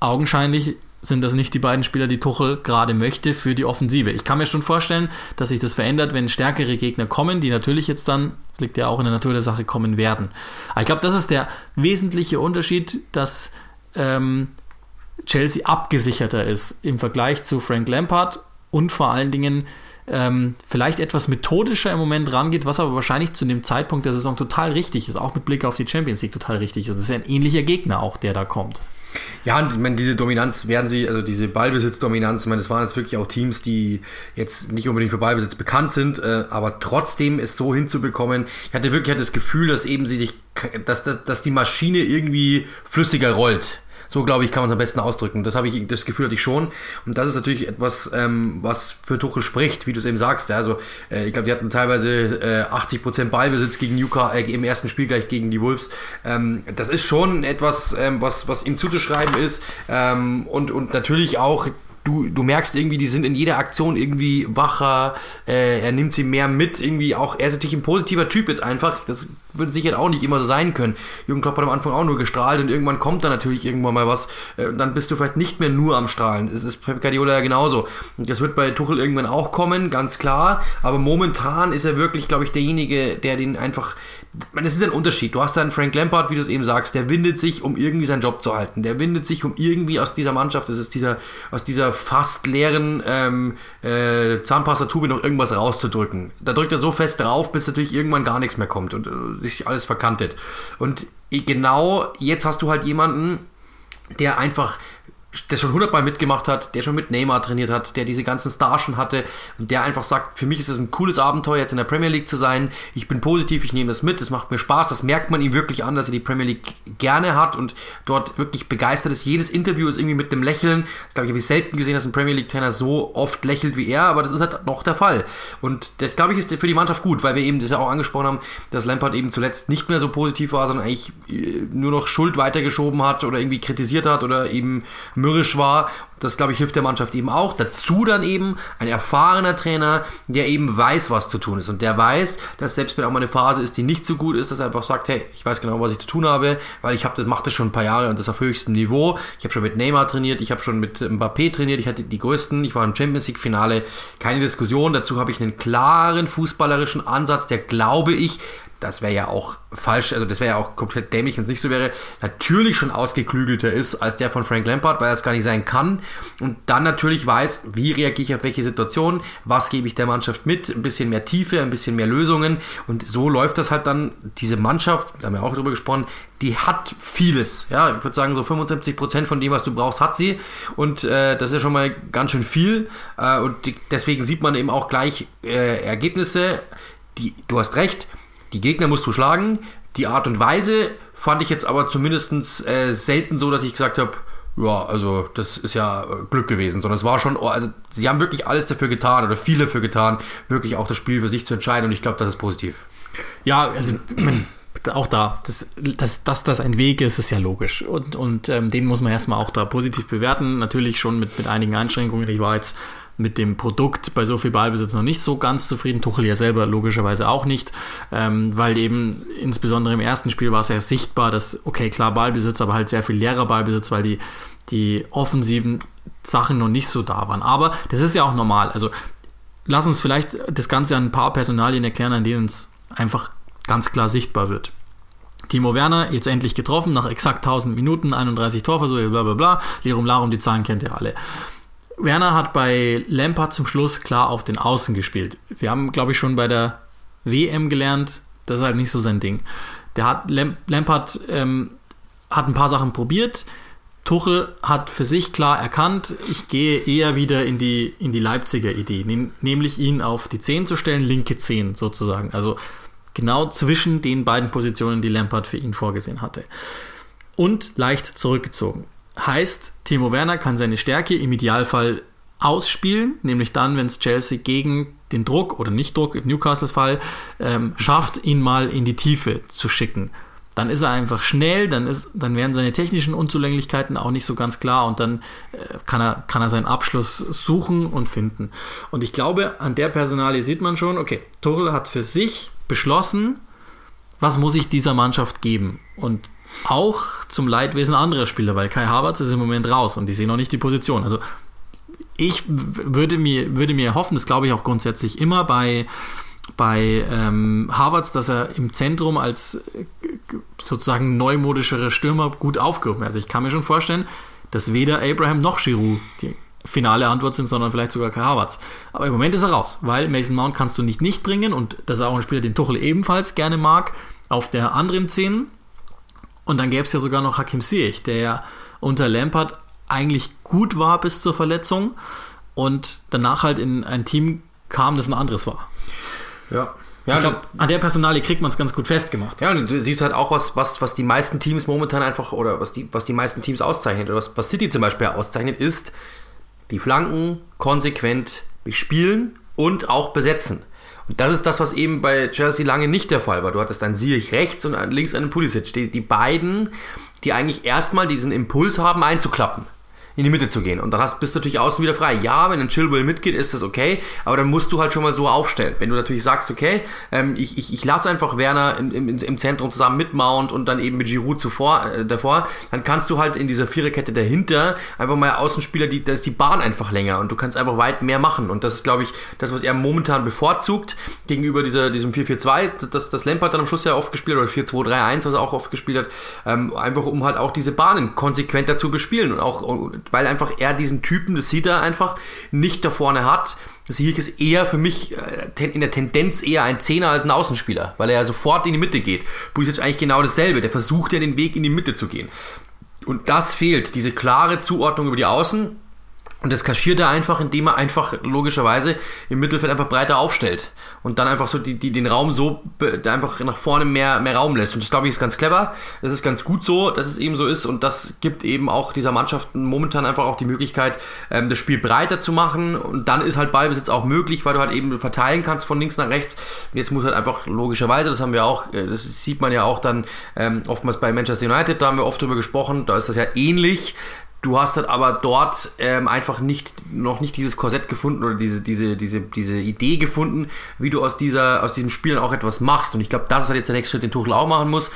augenscheinlich sind das nicht die beiden Spieler, die Tuchel gerade möchte für die Offensive. Ich kann mir schon vorstellen, dass sich das verändert, wenn stärkere Gegner kommen, die natürlich jetzt dann, das liegt ja auch in der Natur der Sache, kommen werden. Aber ich glaube, das ist der wesentliche Unterschied, dass ähm, Chelsea abgesicherter ist im Vergleich zu Frank Lampard und vor allen Dingen ähm, vielleicht etwas methodischer im Moment rangeht, was aber wahrscheinlich zu dem Zeitpunkt der Saison total richtig ist, auch mit Blick auf die Champions League total richtig ist. Es ist ein ähnlicher Gegner auch, der da kommt. Ja, ich meine, diese Dominanz werden sie, also diese Ballbesitzdominanz, ich meine, das waren jetzt wirklich auch Teams, die jetzt nicht unbedingt für Ballbesitz bekannt sind, äh, aber trotzdem es so hinzubekommen. Ich hatte wirklich das Gefühl, dass eben sie sich, dass, dass, dass die Maschine irgendwie flüssiger rollt. So, glaube ich, kann man es am besten ausdrücken. Das habe ich, das Gefühl hatte ich schon. Und das ist natürlich etwas, ähm, was für Tuchel spricht, wie du es eben sagst. Ja, also, äh, ich glaube, die hatten teilweise äh, 80% Ballbesitz gegen Newcastle, äh, im ersten Spiel gleich gegen die Wolves. Ähm, das ist schon etwas, ähm, was, was ihm zuzuschreiben ist. Ähm, und, und natürlich auch du, du merkst irgendwie, die sind in jeder Aktion irgendwie wacher, äh, er nimmt sie mehr mit, irgendwie auch, er ist natürlich ein positiver Typ jetzt einfach, das wird sicher auch nicht immer so sein können. Jürgen Klopp hat am Anfang auch nur gestrahlt und irgendwann kommt da natürlich irgendwann mal was, äh, und dann bist du vielleicht nicht mehr nur am Strahlen. Das ist Pep Guardiola ja genauso. Und das wird bei Tuchel irgendwann auch kommen, ganz klar, aber momentan ist er wirklich, glaube ich, derjenige, der den einfach, das ist ein Unterschied. Du hast dann Frank Lampard, wie du es eben sagst, der windet sich, um irgendwie seinen Job zu halten. Der windet sich, um irgendwie aus dieser Mannschaft, das ist dieser, aus dieser fast leeren ähm, äh, Zahnpastatube noch irgendwas rauszudrücken. Da drückt er so fest drauf, bis natürlich irgendwann gar nichts mehr kommt und äh, sich alles verkantet. Und genau jetzt hast du halt jemanden, der einfach der schon hundertmal mitgemacht hat, der schon mit Neymar trainiert hat, der diese ganzen Stars schon hatte und der einfach sagt, für mich ist es ein cooles Abenteuer, jetzt in der Premier League zu sein. Ich bin positiv, ich nehme das mit, es macht mir Spaß. Das merkt man ihm wirklich an, dass er die Premier League gerne hat und dort wirklich begeistert ist. Jedes Interview ist irgendwie mit einem Lächeln. Das glaube ich, habe ich selten gesehen, dass ein Premier League-Trainer so oft lächelt wie er, aber das ist halt noch der Fall. Und das, glaube ich, ist für die Mannschaft gut, weil wir eben das ja auch angesprochen haben, dass Lampard eben zuletzt nicht mehr so positiv war, sondern eigentlich äh, nur noch Schuld weitergeschoben hat oder irgendwie kritisiert hat oder eben mürrisch war. Das, glaube ich, hilft der Mannschaft eben auch. Dazu dann eben ein erfahrener Trainer, der eben weiß, was zu tun ist. Und der weiß, dass selbst wenn auch mal eine Phase ist, die nicht so gut ist, dass er einfach sagt, hey, ich weiß genau, was ich zu tun habe, weil ich habe das, mache das schon ein paar Jahre und das auf höchstem Niveau. Ich habe schon mit Neymar trainiert, ich habe schon mit Mbappé trainiert, ich hatte die größten, ich war im Champions League Finale, keine Diskussion. Dazu habe ich einen klaren fußballerischen Ansatz, der glaube ich das wäre ja auch falsch, also das wäre ja auch komplett dämlich, wenn es nicht so wäre, natürlich schon ausgeklügelter ist als der von Frank Lampard, weil er es gar nicht sein kann. Und dann natürlich weiß, wie reagiere ich auf welche Situation, was gebe ich der Mannschaft mit, ein bisschen mehr Tiefe, ein bisschen mehr Lösungen. Und so läuft das halt dann, diese Mannschaft, da haben wir auch drüber gesprochen, die hat vieles. Ja, ich würde sagen, so 75 Prozent von dem, was du brauchst, hat sie. Und äh, das ist ja schon mal ganz schön viel. Äh, und die, deswegen sieht man eben auch gleich äh, Ergebnisse. Die, du hast recht, die Gegner musst du schlagen. Die Art und Weise fand ich jetzt aber zumindest äh, selten so, dass ich gesagt habe, ja, also das ist ja äh, Glück gewesen, sondern es war schon, also sie haben wirklich alles dafür getan oder viel dafür getan, wirklich auch das Spiel für sich zu entscheiden und ich glaube, das ist positiv. Ja, also auch da, dass, dass, dass das ein Weg ist, ist ja logisch. Und, und ähm, den muss man erstmal auch da positiv bewerten. Natürlich schon mit, mit einigen Einschränkungen. Ich war jetzt mit dem Produkt bei so viel Ballbesitz noch nicht so ganz zufrieden. Tuchel ja selber logischerweise auch nicht, ähm, weil eben insbesondere im ersten Spiel war es ja sichtbar, dass, okay, klar Ballbesitz, aber halt sehr viel leerer Ballbesitz, weil die, die offensiven Sachen noch nicht so da waren. Aber das ist ja auch normal. Also lass uns vielleicht das Ganze an ein paar Personalien erklären, an denen es einfach ganz klar sichtbar wird. Timo Werner jetzt endlich getroffen, nach exakt 1000 Minuten, 31 Torversuche, bla bla bla. Lirum Larum, die Zahlen kennt ihr alle. Werner hat bei Lampard zum Schluss klar auf den Außen gespielt. Wir haben, glaube ich, schon bei der WM gelernt, das ist halt nicht so sein Ding. Der hat Lampard ähm, hat ein paar Sachen probiert. Tuchel hat für sich klar erkannt, ich gehe eher wieder in die, in die Leipziger Idee, nämlich ihn auf die 10 zu stellen, linke 10 sozusagen. Also genau zwischen den beiden Positionen, die Lampard für ihn vorgesehen hatte. Und leicht zurückgezogen. Heißt, Timo Werner kann seine Stärke im Idealfall ausspielen, nämlich dann, wenn es Chelsea gegen den Druck oder nicht Druck, im Newcastles Fall, ähm, schafft, ihn mal in die Tiefe zu schicken. Dann ist er einfach schnell, dann, ist, dann werden seine technischen Unzulänglichkeiten auch nicht so ganz klar und dann äh, kann, er, kann er seinen Abschluss suchen und finden. Und ich glaube, an der Personalie sieht man schon, okay, Tuchel hat für sich beschlossen, was muss ich dieser Mannschaft geben? Und Auch zum Leidwesen anderer Spieler, weil Kai Havertz ist im Moment raus und die sehen noch nicht die Position. Also ich würde mir, würde mir hoffen, das glaube ich auch grundsätzlich immer bei, bei ähm, Havertz, dass er im Zentrum als äh, sozusagen neumodischere Stürmer gut aufgehoben Also ich kann mir schon vorstellen, dass weder Abraham noch Giroud die finale Antwort sind, sondern vielleicht sogar Kai Havertz. Aber im Moment ist er raus, weil Mason Mount kannst du nicht nicht bringen und das ist auch ein Spieler, den Tuchel ebenfalls gerne mag, auf der anderen 10. Und dann gäbe es ja sogar noch Hakim Ziyech, der ja unter Lampard eigentlich gut war bis zur Verletzung und danach halt in ein Team kam, das ein anderes war. Ja. Ja, ich glaub, an der Personalie kriegt man es ganz gut festgemacht. Ja, und du siehst halt auch, was, was, was die meisten Teams momentan einfach, oder was die, was die meisten Teams auszeichnet, oder was, was City zum Beispiel auszeichnet, ist, die Flanken konsequent bespielen und auch besetzen. Das ist das, was eben bei Chelsea lange nicht der Fall war. Du hattest dann Ziyech rechts und links einen Pulisic. Die, die beiden, die eigentlich erstmal diesen Impuls haben, einzuklappen in die Mitte zu gehen. Und dann hast, bist du natürlich außen wieder frei. Ja, wenn ein Chilwell mitgeht, ist das okay, aber dann musst du halt schon mal so aufstellen. Wenn du natürlich sagst, okay, ähm, ich, ich, ich lasse einfach Werner im, im, im Zentrum zusammen mit Mount und dann eben mit Giroud zuvor, äh, davor, dann kannst du halt in dieser Viererkette dahinter einfach mal Außenspieler, die, da ist die Bahn einfach länger und du kannst einfach weit mehr machen. Und das ist, glaube ich, das, was er momentan bevorzugt gegenüber dieser, diesem 4-4-2, das, das Lampard dann am Schluss ja oft gespielt oder 4-2-3-1, was er auch oft gespielt hat, ähm, einfach um halt auch diese Bahnen konsequenter zu bespielen und auch weil einfach er diesen Typen, das sieht er einfach, nicht da vorne hat. Sieg ist eher für mich äh, in der Tendenz eher ein Zehner als ein Außenspieler, weil er ja sofort in die Mitte geht. Pulisic eigentlich genau dasselbe, der versucht ja den Weg in die Mitte zu gehen. Und das fehlt, diese klare Zuordnung über die Außen. Und das kaschiert er einfach, indem er einfach logischerweise im Mittelfeld einfach breiter aufstellt und dann einfach so die, die, den Raum so einfach nach vorne mehr, mehr Raum lässt. Und das glaube ich ist ganz clever. Das ist ganz gut so, dass es eben so ist. Und das gibt eben auch dieser Mannschaft momentan einfach auch die Möglichkeit, ähm, das Spiel breiter zu machen. Und dann ist halt Ballbesitz auch möglich, weil du halt eben verteilen kannst von links nach rechts. Und jetzt muss halt einfach logischerweise, das haben wir auch, äh, das sieht man ja auch dann ähm, oftmals bei Manchester United, da haben wir oft drüber gesprochen, da ist das ja ähnlich. Du hast dann aber dort ähm, einfach nicht, noch nicht dieses Korsett gefunden oder diese, diese, diese, diese Idee gefunden, wie du aus, dieser, aus diesem Spiel auch etwas machst. Und ich glaube, das ist halt jetzt der nächste Schritt, den Tuchel auch machen muss.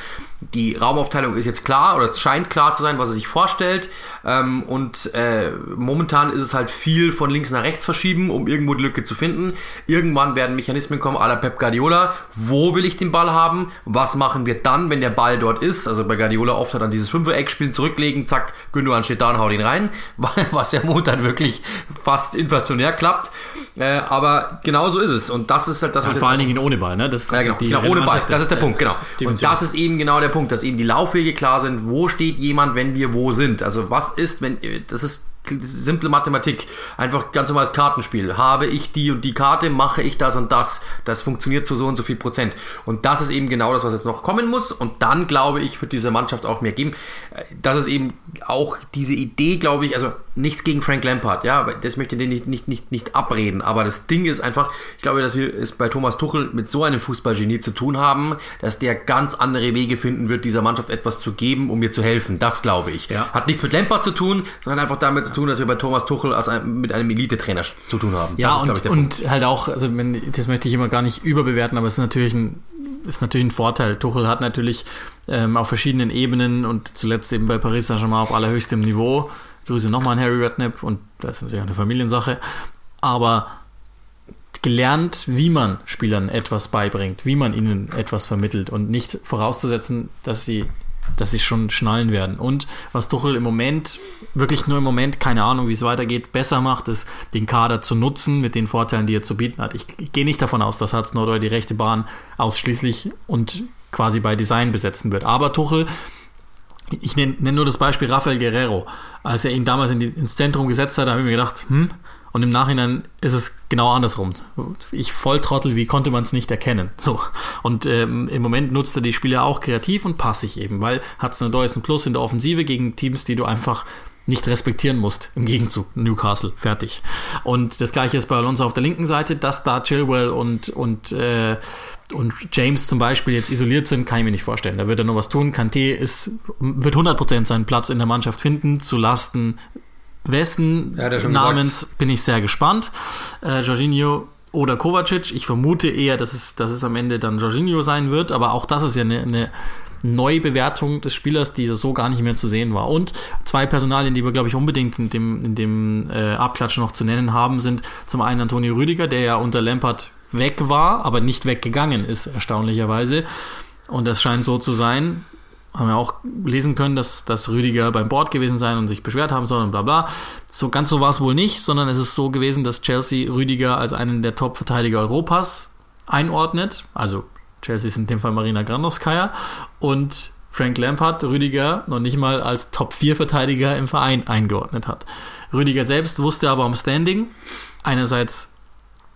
Die Raumaufteilung ist jetzt klar oder es scheint klar zu sein, was er sich vorstellt. Ähm, und äh, momentan ist es halt viel von links nach rechts verschieben, um irgendwo die Lücke zu finden. Irgendwann werden Mechanismen kommen, à la Pep Guardiola. Wo will ich den Ball haben? Was machen wir dann, wenn der Ball dort ist? Also bei Guardiola oft hat dann dieses Fünfer-Eck-Spielen zurücklegen, zack, Gündogan steht da und haut ihn rein. Was ja momentan wirklich fast inflationär klappt. Äh, aber genau so ist es. Und das ist halt das, was ja, Vor allen Dingen ohne Ball, ne? Das ja, genau, genau ohne Ball. Das ist der Punkt, genau. Und das ist eben genau der Punkt, dass eben die Laufwege klar sind. Wo steht jemand, wenn wir wo sind? Also was ist, wenn, das ist simple Mathematik, einfach ganz normales Kartenspiel. Habe ich die und die Karte, mache ich das und das. Das funktioniert zu so und so viel Prozent. Und das ist eben genau das, was jetzt noch kommen muss. Und dann, glaube ich, wird diese Mannschaft auch mehr geben. Das ist eben auch diese Idee, glaube ich, also nichts gegen Frank Lampard, ja, das möchte ich den nicht, nicht, nicht, nicht abreden. Aber das Ding ist einfach, ich glaube, dass wir es bei Thomas Tuchel mit so einem Fußballgenie zu tun haben, dass der ganz andere Wege finden wird, dieser Mannschaft etwas zu geben, um mir zu helfen. Das glaube ich. Ja. Hat nichts mit Lampard zu tun, sondern einfach damit tun, dass wir bei Thomas Tuchel als ein, mit einem Elite-Trainer zu tun haben. Ja, ist, und, und halt auch, also das möchte ich immer gar nicht überbewerten, aber es ist natürlich ein, ist natürlich ein Vorteil. Tuchel hat natürlich ähm, auf verschiedenen Ebenen und zuletzt eben bei Paris Saint-Germain auf allerhöchstem Niveau. Grüße nochmal an Harry Redknapp und das ist natürlich eine Familiensache. Aber gelernt, wie man Spielern etwas beibringt, wie man ihnen etwas vermittelt und nicht vorauszusetzen, dass sie dass sie schon schnallen werden. Und was Tuchel im Moment, wirklich nur im Moment, keine Ahnung, wie es weitergeht, besser macht, ist, den Kader zu nutzen mit den Vorteilen, die er zu bieten hat. Ich, ich gehe nicht davon aus, dass Harz Nordeu die rechte Bahn ausschließlich und quasi bei Design besetzen wird. Aber Tuchel, ich nenne nenn nur das Beispiel Rafael Guerrero. Als er ihn damals in die, ins Zentrum gesetzt hat, habe ich mir gedacht, hm, und im Nachhinein ist es genau andersrum. Ich Volltrottel, wie konnte man es nicht erkennen? So. Und ähm, im Moment nutzt er die Spieler auch kreativ und passig eben, weil hat es eine ein Plus in der Offensive gegen Teams, die du einfach nicht respektieren musst. Im Gegenzug, Newcastle, fertig. Und das gleiche ist bei Alonso auf der linken Seite, dass da Chilwell und, und, äh, und James zum Beispiel jetzt isoliert sind, kann ich mir nicht vorstellen. Da wird er nur was tun. Kanté ist, wird 100% seinen Platz in der Mannschaft finden, zu Lasten wessen ja, Namens gesagt. bin ich sehr gespannt. Äh, Jorginho oder Kovacic. Ich vermute eher, dass es, dass es am Ende dann Jorginho sein wird, aber auch das ist ja eine, eine Neubewertung des Spielers, die so gar nicht mehr zu sehen war. Und zwei Personalien, die wir, glaube ich, unbedingt in dem, in dem äh, Abklatsch noch zu nennen haben, sind zum einen Antonio Rüdiger, der ja unter Lampard weg war, aber nicht weggegangen ist, erstaunlicherweise. Und das scheint so zu sein. Haben wir auch lesen können, dass, dass Rüdiger beim Board gewesen sein und sich beschwert haben soll und bla bla. So ganz so war es wohl nicht, sondern es ist so gewesen, dass Chelsea Rüdiger als einen der Top-Verteidiger Europas einordnet. Also Chelsea ist in dem Fall Marina Granovskaya und Frank Lampard Rüdiger noch nicht mal als Top-4-Verteidiger im Verein eingeordnet hat. Rüdiger selbst wusste aber um Standing. Einerseits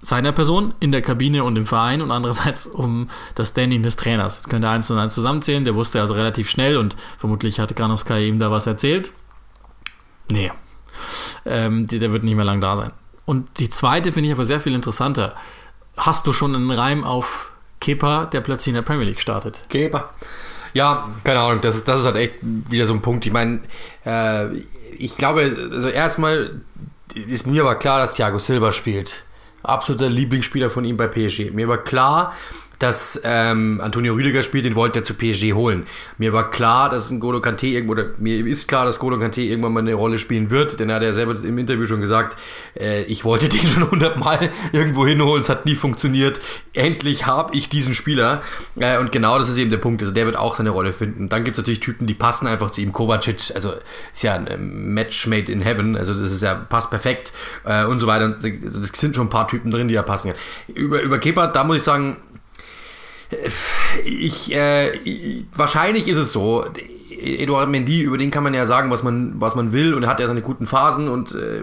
seiner Person in der Kabine und im Verein und andererseits um das Standing des Trainers. Jetzt könnte eins und eins zusammenzählen, der wusste also relativ schnell und vermutlich hat Granovskaya ihm da was erzählt. Nee, ähm, der wird nicht mehr lang da sein. Und die zweite finde ich aber sehr viel interessanter. Hast du schon einen Reim auf Kepa, der plötzlich in der Premier League startet? Kepa. Ja, keine Ahnung, das ist, das ist halt echt wieder so ein Punkt. Ich meine, äh, ich glaube, also erstmal ist mir aber klar, dass Thiago Silva spielt absoluter Lieblingsspieler von ihm bei PSG. Mir war klar, dass ähm, Antonio Rüdiger spielt, den wollte er zu PSG holen. Mir war klar, dass ein Golo Kante irgendwo, oder mir ist klar, dass Golo Kante irgendwann mal eine Rolle spielen wird, denn er hat ja selber im Interview schon gesagt, äh, ich wollte den schon hundertmal irgendwo hinholen, es hat nie funktioniert. Endlich habe ich diesen Spieler äh, und genau das ist eben der Punkt, also der wird auch seine Rolle finden. Dann gibt es natürlich Typen, die passen einfach zu ihm. Kovacic, also ist ja ein ähm, Match made in heaven, also das ist ja, passt perfekt äh, und so weiter. Also das sind schon ein paar Typen drin, die ja passen. Über, über Kepa, da muss ich sagen, ich, äh, wahrscheinlich ist es so. Eduard Mendy, über den kann man ja sagen, was man, was man will und er hat ja seine guten Phasen und äh,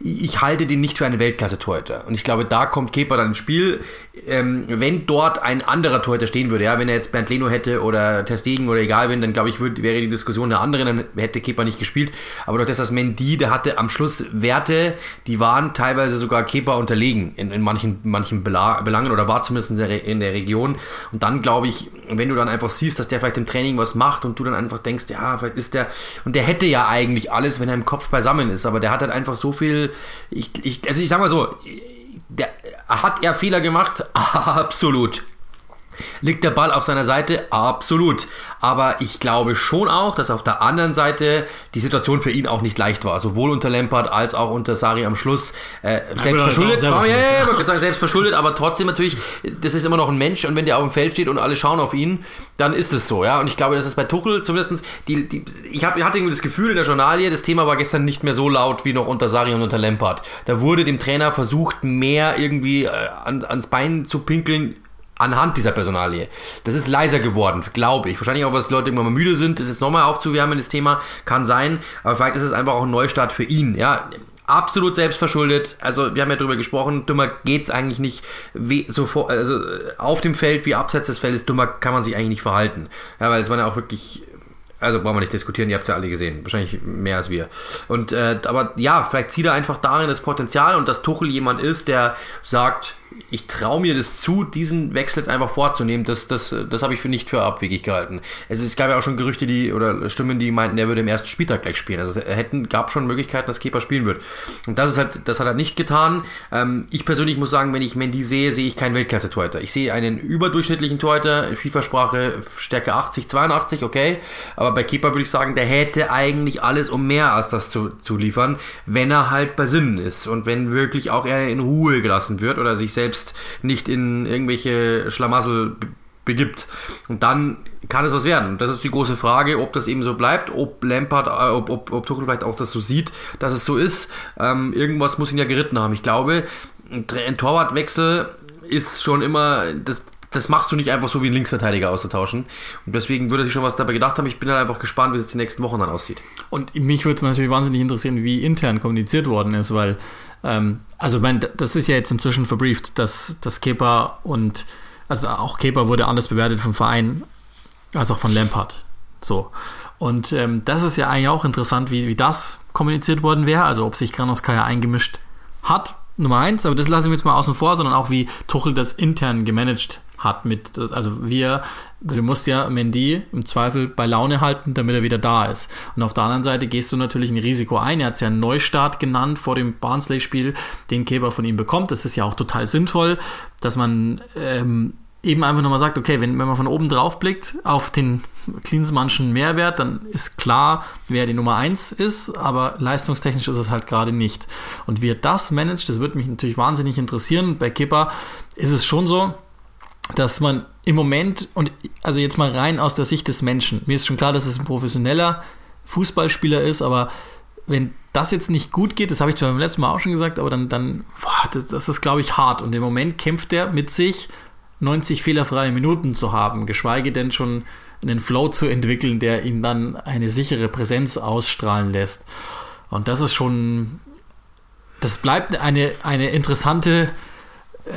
ich halte den nicht für einen Weltklasse-Torhüter. Und ich glaube, da kommt Kepa dann ins Spiel. Ähm, wenn dort ein anderer Torhüter stehen würde, ja, wenn er jetzt Bernd Leno hätte oder Testegen oder egal wen, dann glaube ich, würd, wäre die Diskussion eine andere, dann hätte Kepa nicht gespielt. Aber durch das, dass Mendy, der hatte am Schluss Werte, die waren teilweise sogar Kepa unterlegen in, in manchen, manchen Belangen oder war zumindest in der, in der Region. Und dann glaube ich, wenn du dann einfach siehst, dass der vielleicht im Training was macht und du dann einfach denkst, ja, vielleicht ist der, und der hätte ja eigentlich alles, wenn er im Kopf beisammen ist, aber der hat halt einfach so viel, ich, ich, also ich sag mal so, der, hat er Fehler gemacht? Absolut. Liegt der Ball auf seiner Seite? Absolut. Aber ich glaube schon auch, dass auf der anderen Seite die Situation für ihn auch nicht leicht war. Sowohl unter Lampard als auch unter Sari am Schluss. Äh, selbst verschuldet. ja, ja, ja, man kann sagen, selbst verschuldet, aber trotzdem natürlich, das ist immer noch ein Mensch und wenn der auf dem Feld steht und alle schauen auf ihn, dann ist es so, ja. Und ich glaube, das ist bei Tuchel zumindest, die, die, ich, hab, ich hatte irgendwie das Gefühl in der Journalie, das Thema war gestern nicht mehr so laut wie noch unter Sari und unter Lampard. Da wurde dem Trainer versucht, mehr irgendwie äh, an, ans Bein zu pinkeln anhand dieser Personalie. Das ist leiser geworden, glaube ich. Wahrscheinlich auch, weil die Leute irgendwann mal müde sind, das jetzt nochmal aufzuwärmen, das Thema, kann sein. Aber vielleicht ist es einfach auch ein Neustart für ihn, ja. Absolut selbstverschuldet. Also, wir haben ja drüber gesprochen, dummer geht's eigentlich nicht. Wie, so vor, also auf dem Feld wie abseits des Feldes, dummer kann man sich eigentlich nicht verhalten. Ja, weil es waren ja auch wirklich also brauchen wir nicht diskutieren, ihr habt es ja alle gesehen. Wahrscheinlich mehr als wir. Und äh, aber ja, vielleicht zieht er einfach darin das Potenzial und dass Tuchel jemand ist, der sagt, ich traue mir das zu, diesen Wechsel jetzt einfach vorzunehmen. Das, das, das habe ich für nicht für abwegig gehalten. Also es gab ja auch schon Gerüchte, die oder Stimmen, die meinten, er würde im ersten Spieltag gleich spielen. Also es hätten, gab schon Möglichkeiten, dass Keeper spielen wird. Und das ist halt, das hat er nicht getan. Ähm, ich persönlich muss sagen, wenn ich Mendy sehe, sehe ich keinen Weltklasse-Torhüter. Ich sehe einen überdurchschnittlichen Torhüter, FIFA-Sprache Stärke 80, 82, okay. Aber bei Keeper würde ich sagen, der hätte eigentlich alles, um mehr als das zu, zu liefern, wenn er halt bei Sinnen ist und wenn wirklich auch er in Ruhe gelassen wird oder sich selbst selbst nicht in irgendwelche Schlamassel begibt. Und dann kann es was werden. Das ist die große Frage, ob das eben so bleibt, ob Lampard, äh, ob, ob, ob Tuchel vielleicht auch das so sieht, dass es so ist. Ähm, irgendwas muss ihn ja geritten haben. Ich glaube, ein Torwartwechsel ist schon immer, das, das machst du nicht einfach so wie ein Linksverteidiger auszutauschen. Und deswegen würde sich schon was dabei gedacht haben. Ich bin dann einfach gespannt, wie es die nächsten Wochen dann aussieht. Und mich würde es natürlich wahnsinnig interessieren, wie intern kommuniziert worden ist, weil ähm, also, mein, das ist ja jetzt inzwischen verbrieft, dass, dass Kepa und, also auch Kepa wurde anders bewertet vom Verein als auch von Lampard. So. Und ähm, das ist ja eigentlich auch interessant, wie, wie das kommuniziert worden wäre, also ob sich Granovskaya eingemischt hat, Nummer eins, aber das lassen wir jetzt mal außen vor, sondern auch wie Tuchel das intern gemanagt hat mit, also wir, du musst ja Mendy im Zweifel bei Laune halten, damit er wieder da ist. Und auf der anderen Seite gehst du natürlich ein Risiko ein. Er hat es ja einen Neustart genannt vor dem Barnsley-Spiel, den Keber von ihm bekommt. Das ist ja auch total sinnvoll, dass man ähm, eben einfach nochmal sagt, okay, wenn, wenn man von oben drauf blickt auf den Klinsmannschen Mehrwert, dann ist klar, wer die Nummer eins ist, aber leistungstechnisch ist es halt gerade nicht. Und wie er das managt, das würde mich natürlich wahnsinnig interessieren. Bei Kipper ist es schon so, dass man im Moment, und also jetzt mal rein aus der Sicht des Menschen, mir ist schon klar, dass es ein professioneller Fußballspieler ist, aber wenn das jetzt nicht gut geht, das habe ich zwar beim letzten Mal auch schon gesagt, aber dann, dann boah, das, das ist, glaube ich, hart. Und im Moment kämpft er mit sich 90 fehlerfreie Minuten zu haben, geschweige denn schon einen Flow zu entwickeln, der ihn dann eine sichere Präsenz ausstrahlen lässt. Und das ist schon, das bleibt eine, eine interessante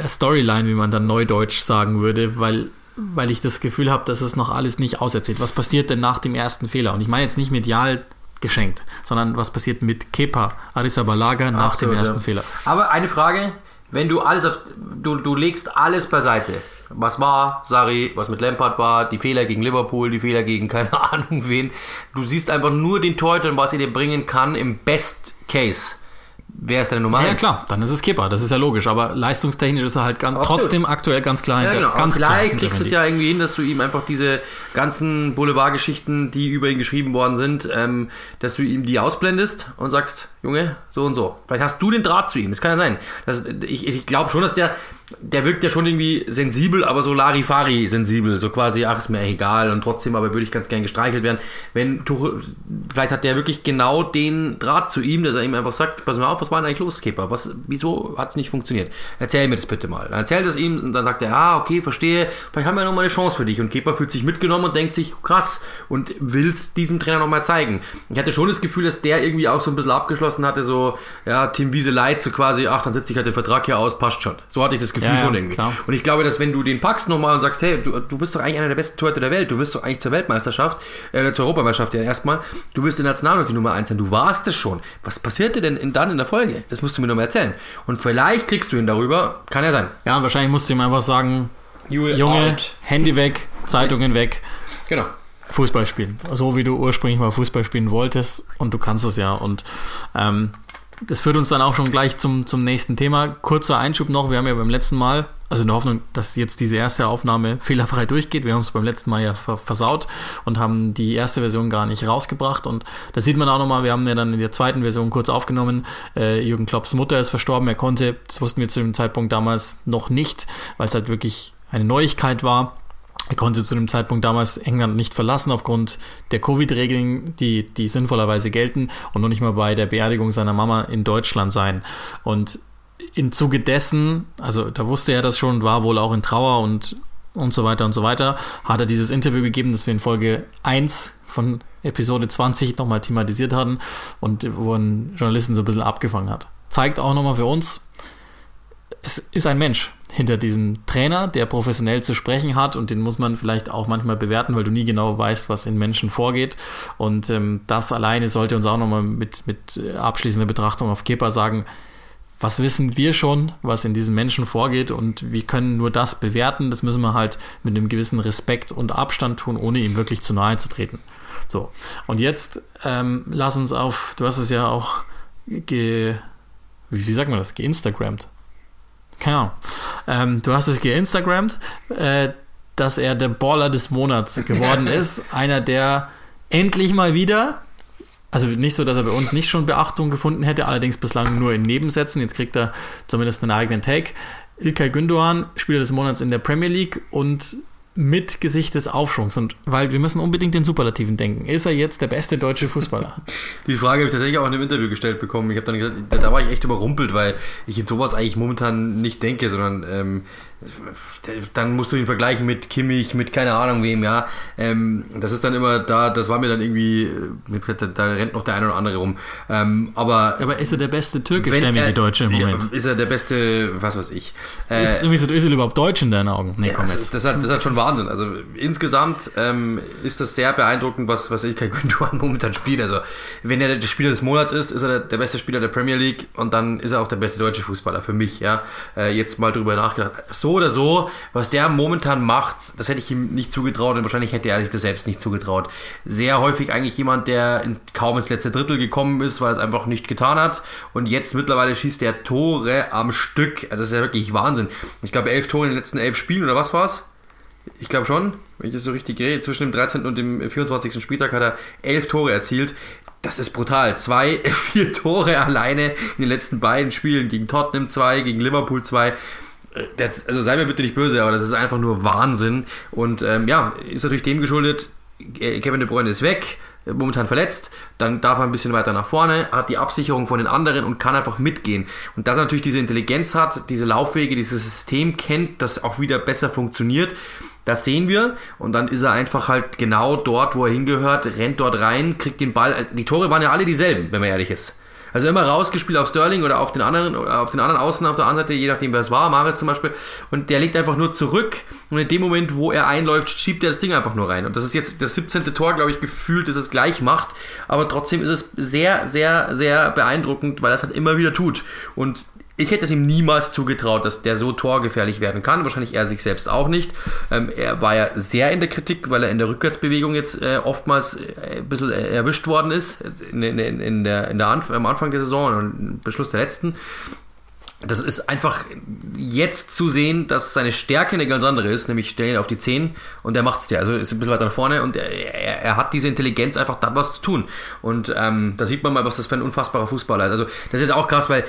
Storyline, wie man dann neudeutsch sagen würde, weil, weil ich das Gefühl habe, dass es noch alles nicht auserzählt. Was passiert denn nach dem ersten Fehler? Und ich meine jetzt nicht medial geschenkt, sondern was passiert mit Kepa Arrizabalaga nach Ach dem ersten ja. Fehler. Aber eine Frage, wenn du alles auf, du, du legst alles beiseite, was war, Sari, was mit Lampard war, die Fehler gegen Liverpool, die Fehler gegen keine Ahnung wen. Du siehst einfach nur den Torhüter was er dir bringen kann im Best Case. Wer ist deine Nummer Ja, klar, dann ist es Kipper, das ist ja logisch. Aber leistungstechnisch ist er halt ganz, trotzdem aktuell ganz klar hinter. Ja, genau. Ganz klar kriegst du es ja irgendwie hin, dass du ihm einfach diese ganzen Boulevardgeschichten, die über ihn geschrieben worden sind, ähm, dass du ihm die ausblendest und sagst, Junge, so und so. Vielleicht hast du den Draht zu ihm, das kann ja sein. Das, ich ich glaube schon, dass der der wirkt ja schon irgendwie sensibel, aber so Larifari sensibel, so quasi, ach, ist mir egal und trotzdem, aber würde ich ganz gern gestreichelt werden. Wenn Tuchel, vielleicht hat der wirklich genau den Draht zu ihm, dass er ihm einfach sagt, pass mal auf, was war denn eigentlich los, Skipper? Was, wieso hat es nicht funktioniert? Erzähl mir das bitte mal. Dann erzählt es ihm und dann sagt er, ah, okay, verstehe, vielleicht haben wir nochmal eine Chance für dich. Und Kepa fühlt sich mitgenommen und denkt sich, krass, und will es diesem Trainer nochmal zeigen. Ich hatte schon das Gefühl, dass der irgendwie auch so ein bisschen abgeschlossen hatte, so, ja, Tim Wiese leid, so quasi, ach, dann setze ich halt den Vertrag hier aus, passt schon. So hatte ich das Gefühl ja, schon irgendwie. Klar. Und ich glaube, dass wenn du den packst nochmal und sagst, hey, du, du bist doch eigentlich einer der besten Torhüter der Welt, du wirst doch eigentlich zur Weltmeisterschaft, äh, zur Europameisterschaft ja erstmal, du wirst in der Nationalmannschaft die Nummer 1 sein, du warst es schon. Was passierte denn in, dann in der Folge? Das musst du mir nochmal erzählen. Und vielleicht kriegst du ihn darüber, kann ja sein. Ja, wahrscheinlich musst du ihm einfach sagen, Junge, out. Handy weg, Zeitungen weg. Genau. Fußball spielen. So wie du ursprünglich mal Fußball spielen wolltest und du kannst es ja. Und ähm, das führt uns dann auch schon gleich zum, zum nächsten Thema. Kurzer Einschub noch. Wir haben ja beim letzten Mal, also in der Hoffnung, dass jetzt diese erste Aufnahme fehlerfrei durchgeht. Wir haben es beim letzten Mal ja versaut und haben die erste Version gar nicht rausgebracht. Und da sieht man auch nochmal, wir haben ja dann in der zweiten Version kurz aufgenommen. Äh, Jürgen Klopps Mutter ist verstorben. Er konnte, das wussten wir zu dem Zeitpunkt damals noch nicht, weil es halt wirklich eine Neuigkeit war. Er konnte zu dem Zeitpunkt damals England nicht verlassen aufgrund der Covid-Regeln, die, die sinnvollerweise gelten und noch nicht mal bei der Beerdigung seiner Mama in Deutschland sein. Und im Zuge dessen, also da wusste er das schon, war wohl auch in Trauer und, und so weiter und so weiter, hat er dieses Interview gegeben, das wir in Folge 1 von Episode 20 nochmal thematisiert hatten und wo ein Journalisten so ein bisschen abgefangen hat. Zeigt auch nochmal für uns, es ist ein Mensch hinter diesem Trainer, der professionell zu sprechen hat und den muss man vielleicht auch manchmal bewerten, weil du nie genau weißt, was in Menschen vorgeht. Und ähm, das alleine sollte uns auch nochmal mit, mit abschließender Betrachtung auf Kepa sagen, was wissen wir schon, was in diesen Menschen vorgeht und wir können nur das bewerten. Das müssen wir halt mit einem gewissen Respekt und Abstand tun, ohne ihm wirklich zu nahe zu treten. So, und jetzt ähm, lass uns auf, du hast es ja auch ge, wie, wie sagt man das, geinstagrammt keine Ahnung. Ähm, du hast es geinstagrammt, äh, dass er der Baller des Monats geworden ist. Einer, der endlich mal wieder, also nicht so, dass er bei uns nicht schon Beachtung gefunden hätte, allerdings bislang nur in Nebensätzen. Jetzt kriegt er zumindest einen eigenen Take. Ilkay Gündoğan, Spieler des Monats in der Premier League und mit Gesicht des Aufschwungs. Und weil wir müssen unbedingt den Superlativen denken. Ist er jetzt der beste deutsche Fußballer? Die Frage habe ich tatsächlich auch in einem Interview gestellt bekommen. Ich habe dann gesagt, da, war ich echt überrumpelt, weil ich in sowas eigentlich momentan nicht denke, sondern ähm, dann musst du ihn vergleichen mit Kimmich, mit keine Ahnung wem, ja. Ähm, das ist dann immer da, das war mir dann irgendwie, da, da rennt noch der eine oder andere rum. Ähm, aber, aber ist er der beste türkischstämmige Deutsche im Moment? Ja, ist er der beste, was weiß ich. Äh, ist irgendwie Özil überhaupt deutsch in deinen Augen? Nee, ja, komm jetzt. Das, das, hat, das hat schon Wahnsinn. Also insgesamt ähm, ist das sehr beeindruckend, was, was Ilkay Gündogan momentan spielt. Also wenn er der Spieler des Monats ist, ist er der, der, beste Spieler der Premier League und dann ist er auch der beste deutsche Fußballer für mich, ja. Äh, jetzt mal drüber nachgedacht. So oder so, was der momentan macht, das hätte ich ihm nicht zugetraut und wahrscheinlich hätte er sich das selbst nicht zugetraut. Sehr häufig eigentlich jemand, der in, kaum ins letzte Drittel gekommen ist, weil es einfach nicht getan hat. Und jetzt mittlerweile schießt der Tore am Stück. Das ist ja wirklich Wahnsinn. Ich glaube, elf Tore in den letzten elf Spielen oder was war's? Ich glaube schon, wenn ich das so richtig gehe. Zwischen dem 13. und dem 24. Spieltag hat er elf Tore erzielt. Das ist brutal. Zwei, vier Tore alleine in den letzten beiden Spielen. Gegen Tottenham zwei, gegen Liverpool zwei. Das, also sei mir bitte nicht böse, aber das ist einfach nur Wahnsinn. Und ähm, ja, ist natürlich dem geschuldet, Kevin De Bruyne ist weg momentan verletzt, dann darf er ein bisschen weiter nach vorne, hat die Absicherung von den anderen und kann einfach mitgehen. Und dass er natürlich diese Intelligenz hat, diese Laufwege, dieses System kennt, das auch wieder besser funktioniert, das sehen wir. Und dann ist er einfach halt genau dort, wo er hingehört, rennt dort rein, kriegt den Ball. Die Tore waren ja alle dieselben, wenn man ehrlich ist. Also immer rausgespielt auf Sterling oder auf den anderen, auf den anderen Außen auf der anderen Seite, je nachdem wer es war, Maris zum Beispiel. Und der legt einfach nur zurück und in dem Moment, wo er einläuft, schiebt er das Ding einfach nur rein. Und das ist jetzt das 17. Tor, glaube ich, gefühlt, dass es gleich macht. Aber trotzdem ist es sehr, sehr, sehr beeindruckend, weil er es halt immer wieder tut. Und ich hätte es ihm niemals zugetraut, dass der so torgefährlich werden kann. Wahrscheinlich er sich selbst auch nicht. Ähm, er war ja sehr in der Kritik, weil er in der Rückwärtsbewegung jetzt äh, oftmals äh, ein bisschen äh, erwischt worden ist. In, in, in der, in der Anf am Anfang der Saison und Beschluss der letzten. Das ist einfach jetzt zu sehen, dass seine Stärke eine ganz andere ist, nämlich stellen auf die 10 und er macht es dir. Also ist ein bisschen weiter nach vorne und er, er, er, hat diese Intelligenz, einfach dann was zu tun. Und ähm, da sieht man mal, was das für ein unfassbarer Fußballer ist. Also das ist jetzt auch krass, weil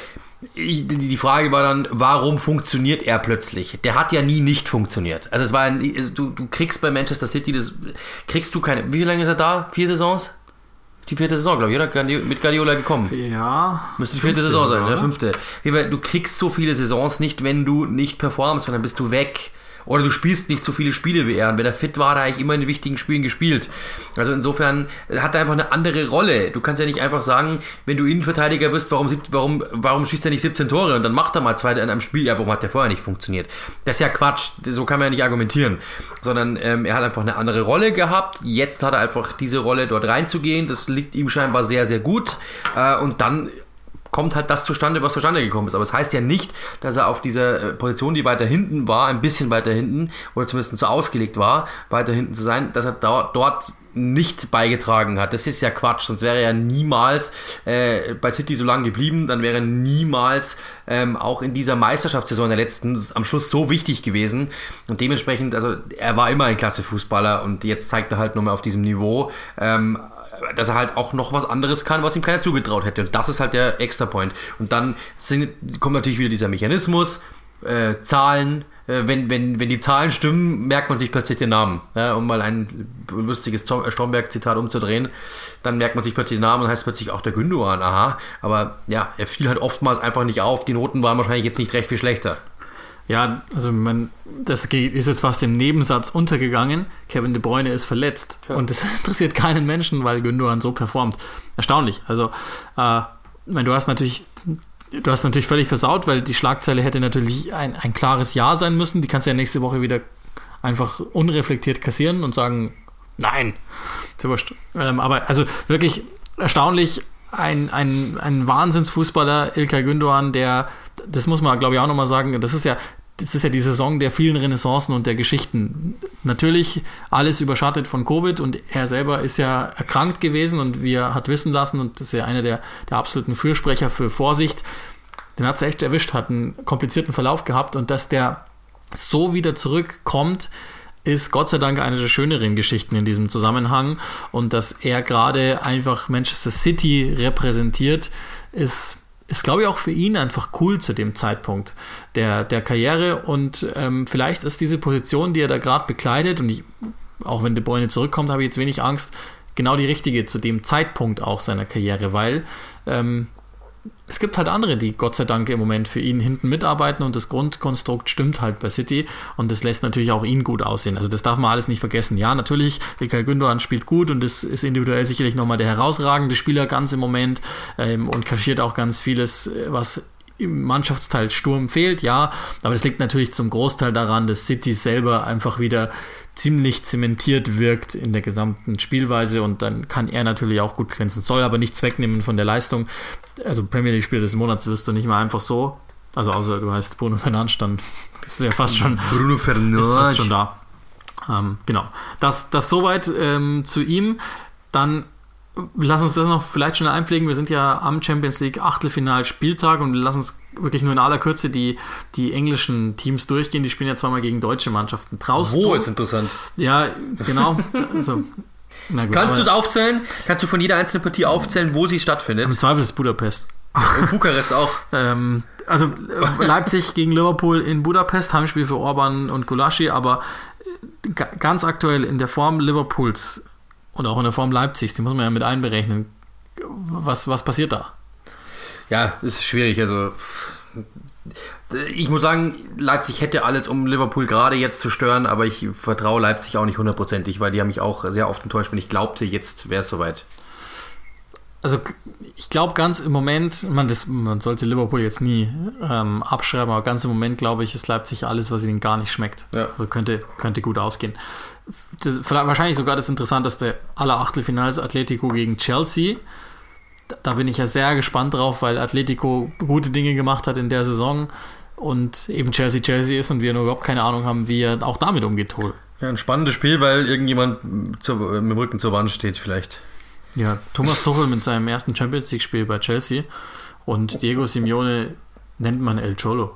die Frage war dann, warum funktioniert er plötzlich? Der hat ja nie nicht funktioniert. Also es war ein, du, du kriegst bei Manchester City das kriegst du keine. Wie lange ist er da? Vier Saisons? Die vierte Saison, glaube ich, oder? Mit Guardiola gekommen. Ja. Müsste die vierte Saison sein, der fünfte. Du kriegst so viele Saisons nicht, wenn du nicht performst, weil dann bist du weg. Oder du spielst nicht so viele Spiele wie er. Und wenn er fit war, hat er eigentlich immer in wichtigen Spielen gespielt. Also insofern hat er einfach eine andere Rolle. Du kannst ja nicht einfach sagen, wenn du Innenverteidiger bist, warum, warum, warum schießt er nicht 17 Tore und dann macht er mal zwei in einem Spiel. Ja, warum hat der vorher nicht funktioniert? Das ist ja Quatsch. So kann man ja nicht argumentieren. Sondern ähm, er hat einfach eine andere Rolle gehabt. Jetzt hat er einfach diese Rolle dort reinzugehen. Das liegt ihm scheinbar sehr, sehr gut. Äh, und dann kommt halt das zustande, was zustande gekommen ist. Aber es das heißt ja nicht, dass er auf dieser äh, Position, die weiter hinten war, ein bisschen weiter hinten, oder zumindest so ausgelegt war, weiter hinten zu sein, dass er dort nicht beigetragen hat. Das ist ja Quatsch, sonst wäre er niemals äh, bei City so lange geblieben, dann wäre er niemals ähm, auch in dieser Meisterschaftssaison der letzten am Schluss so wichtig gewesen. Und dementsprechend, also er war immer ein klasse Fußballer und jetzt zeigt er halt nochmal auf diesem Niveau. Ähm, dass er halt auch noch was anderes kann, was ihm keiner zugetraut hätte. Und das ist halt der Extra Point. Und dann sind, kommt natürlich wieder dieser Mechanismus, äh, Zahlen, äh, wenn, wenn, wenn die Zahlen stimmen, merkt man sich plötzlich den Namen. Ja, um mal ein lustiges äh, Stromberg-Zitat umzudrehen, dann merkt man sich plötzlich den Namen und heißt plötzlich auch der Gündogan, aha. Aber ja, er fiel halt oftmals einfach nicht auf. Die Noten waren wahrscheinlich jetzt nicht recht viel schlechter. Ja, also man, das ist jetzt fast im Nebensatz untergegangen. Kevin De Bruyne ist verletzt ja. und das interessiert keinen Menschen, weil Gündogan so performt. Erstaunlich. Also, äh, meine, du hast natürlich, du hast natürlich völlig versaut, weil die Schlagzeile hätte natürlich ein, ein klares Ja sein müssen. Die kannst du ja nächste Woche wieder einfach unreflektiert kassieren und sagen, nein. Ähm, aber also wirklich erstaunlich, ein, ein, ein Wahnsinnsfußballer, Ilkay Gündogan, der das muss man, glaube ich, auch nochmal sagen, das ist ja, das ist ja die Saison der vielen Renaissancen und der Geschichten. Natürlich alles überschattet von Covid und er selber ist ja erkrankt gewesen und wie er hat wissen lassen und das ist ja einer der, der absoluten Fürsprecher für Vorsicht. Den hat es echt erwischt, hat einen komplizierten Verlauf gehabt und dass der so wieder zurückkommt, ist Gott sei Dank eine der schöneren Geschichten in diesem Zusammenhang und dass er gerade einfach Manchester City repräsentiert, ist ist, glaube ich, auch für ihn einfach cool zu dem Zeitpunkt der, der Karriere. Und ähm, vielleicht ist diese Position, die er da gerade bekleidet, und ich, auch wenn De Bruyne zurückkommt, habe ich jetzt wenig Angst, genau die richtige zu dem Zeitpunkt auch seiner Karriere, weil ähm, es gibt halt andere, die Gott sei Dank im Moment für ihn hinten mitarbeiten und das Grundkonstrukt stimmt halt bei City und das lässt natürlich auch ihn gut aussehen. Also das darf man alles nicht vergessen. Ja, natürlich, Ilkay Gündogan spielt gut und das ist individuell sicherlich nochmal der herausragende Spieler ganz im Moment ähm, und kaschiert auch ganz vieles, was im Mannschaftsteil Sturm fehlt, ja, aber es liegt natürlich zum Großteil daran, dass City selber einfach wieder ziemlich zementiert wirkt in der gesamten Spielweise und dann kann er natürlich auch gut glänzen. Soll aber nichts wegnehmen von der Leistung. Also Premier League Spieler des Monats wirst du nicht mal einfach so. Also außer du heißt Bruno Fernandes, dann bist du ja fast schon. Bruno Fernandes. fast schon da. Ähm, genau. Das, das soweit ähm, zu ihm. Dann lass uns das noch vielleicht schon einpflegen. Wir sind ja am Champions League Achtelfinal Spieltag und lass uns wirklich nur in aller Kürze die, die englischen Teams durchgehen. Die spielen ja zweimal gegen deutsche Mannschaften. Traust Wo du? ist interessant. Ja, genau. Also, na gut, Kannst du es aufzählen? Kannst du von jeder einzelnen Partie aufzählen, wo sie stattfindet? Im Zweifel ist Budapest. Und Bukarest auch. Ähm, also Leipzig gegen Liverpool in Budapest, Heimspiel für Orban und Gulaschi, aber äh, ga- ganz aktuell in der Form Liverpools und auch in der Form Leipzigs, die muss man ja mit einberechnen. Was, was passiert da? Ja, ist schwierig. Also ich muss sagen, Leipzig hätte alles, um Liverpool gerade jetzt zu stören, aber ich vertraue Leipzig auch nicht hundertprozentig, weil die haben mich auch sehr oft enttäuscht, wenn ich glaubte, jetzt wäre es soweit. Also ich glaube ganz im Moment, man, das, man sollte Liverpool jetzt nie ähm, abschreiben, aber ganz im Moment glaube ich, ist Leipzig alles, was ihnen gar nicht schmeckt. Ja. Also könnte, könnte gut ausgehen. Das, wahrscheinlich sogar das interessanteste aller Achtelfinals Atletico gegen Chelsea. Da, da bin ich ja sehr gespannt drauf, weil Atletico gute Dinge gemacht hat in der Saison und eben Chelsea Chelsea ist und wir nur überhaupt keine Ahnung haben, wie er auch damit umgeht. Ja, ein spannendes Spiel, weil irgendjemand zur, mit dem Rücken zur Wand steht vielleicht. Ja, Thomas Tuchel mit seinem ersten Champions League-Spiel bei Chelsea und Diego Simeone nennt man El Cholo.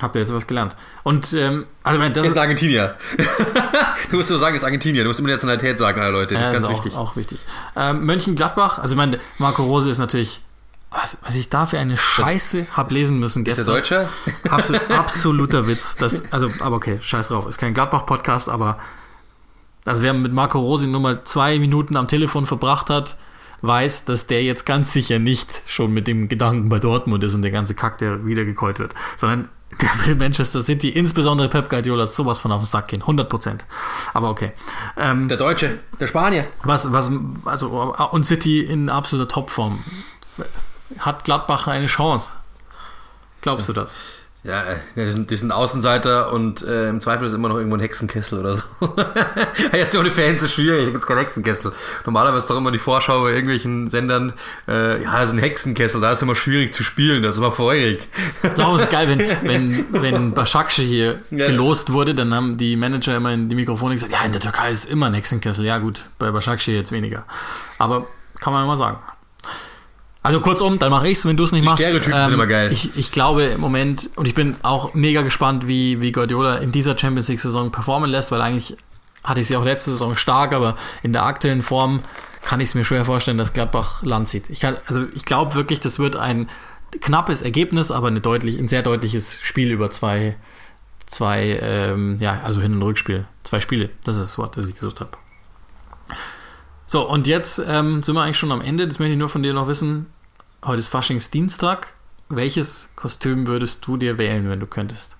Habt ihr jetzt was gelernt? Und ähm, also wenn das ist ein Argentinier. du musst nur sagen, ist Argentinier. Du musst immer die Nationalität sagen, alle Leute. Das Ja, ist ganz auch, wichtig. Auch wichtig. Ähm, Mönchengladbach, also ich meine, Marco Rose ist natürlich, was, was ich da für eine Scheiße hab lesen müssen Ist der gestern. Deutscher? Absolut, absoluter Witz. Das, also, aber okay, scheiß drauf. Ist kein Gladbach-Podcast, aber also wer mit Marco Rose nur mal zwei Minuten am Telefon verbracht hat, weiß, dass der jetzt ganz sicher nicht schon mit dem Gedanken bei Dortmund ist und der ganze Kack, der wiedergekäut wird, sondern der will Manchester City, insbesondere Pep Guardiola, sowas von auf den Sack gehen. 100 Prozent. Aber okay. Ähm, Der Deutsche, der Spanier. was, was, also, und City in absoluter Topform. Hat Gladbach eine Chance? Glaubst du das? Ja, äh, die sind, die sind Außenseiter und äh, im Zweifel ist immer noch irgendwo ein Hexenkessel oder so. Jetzt ohne Fans ist schwierig, da gibt es keinen Hexenkessel. Normalerweise ist doch immer die Vorschau bei irgendwelchen Sendern, äh, ja, das ist ein Hexenkessel, da ist immer schwierig zu spielen, das ist immer feurig. Das ist geil, wenn, wenn, wenn Başakşehir hier Ja. gelost wurde, dann haben die Manager immer in die Mikrofone gesagt, ja, in der Türkei ist immer ein Hexenkessel. Ja gut, bei Başakşehir jetzt weniger. Aber kann man ja mal sagen. Also kurzum, dann mache ich's, wenn du es nicht Die machst. Ähm, Stereotypen sind immer geil. Ich, ich glaube im Moment, und ich bin auch mega gespannt, wie, wie Guardiola in dieser Champions League-Saison performen lässt, weil eigentlich hatte ich sie auch letzte Saison stark, aber in der aktuellen Form kann ich es mir schwer vorstellen, dass Gladbach Land zieht. Ich kann, also ich glaube wirklich, das wird ein knappes Ergebnis, aber eine deutlich, ein sehr deutliches Spiel über zwei, zwei, ähm, ja, also Hin- und Rückspiel. Zwei Spiele, das ist das Wort, das ich gesucht habe. So, und jetzt ähm, sind wir eigentlich schon am Ende. Das möchte ich nur von dir noch wissen. Heute ist Faschingsdienstag. Welches Kostüm würdest du dir wählen, wenn du könntest?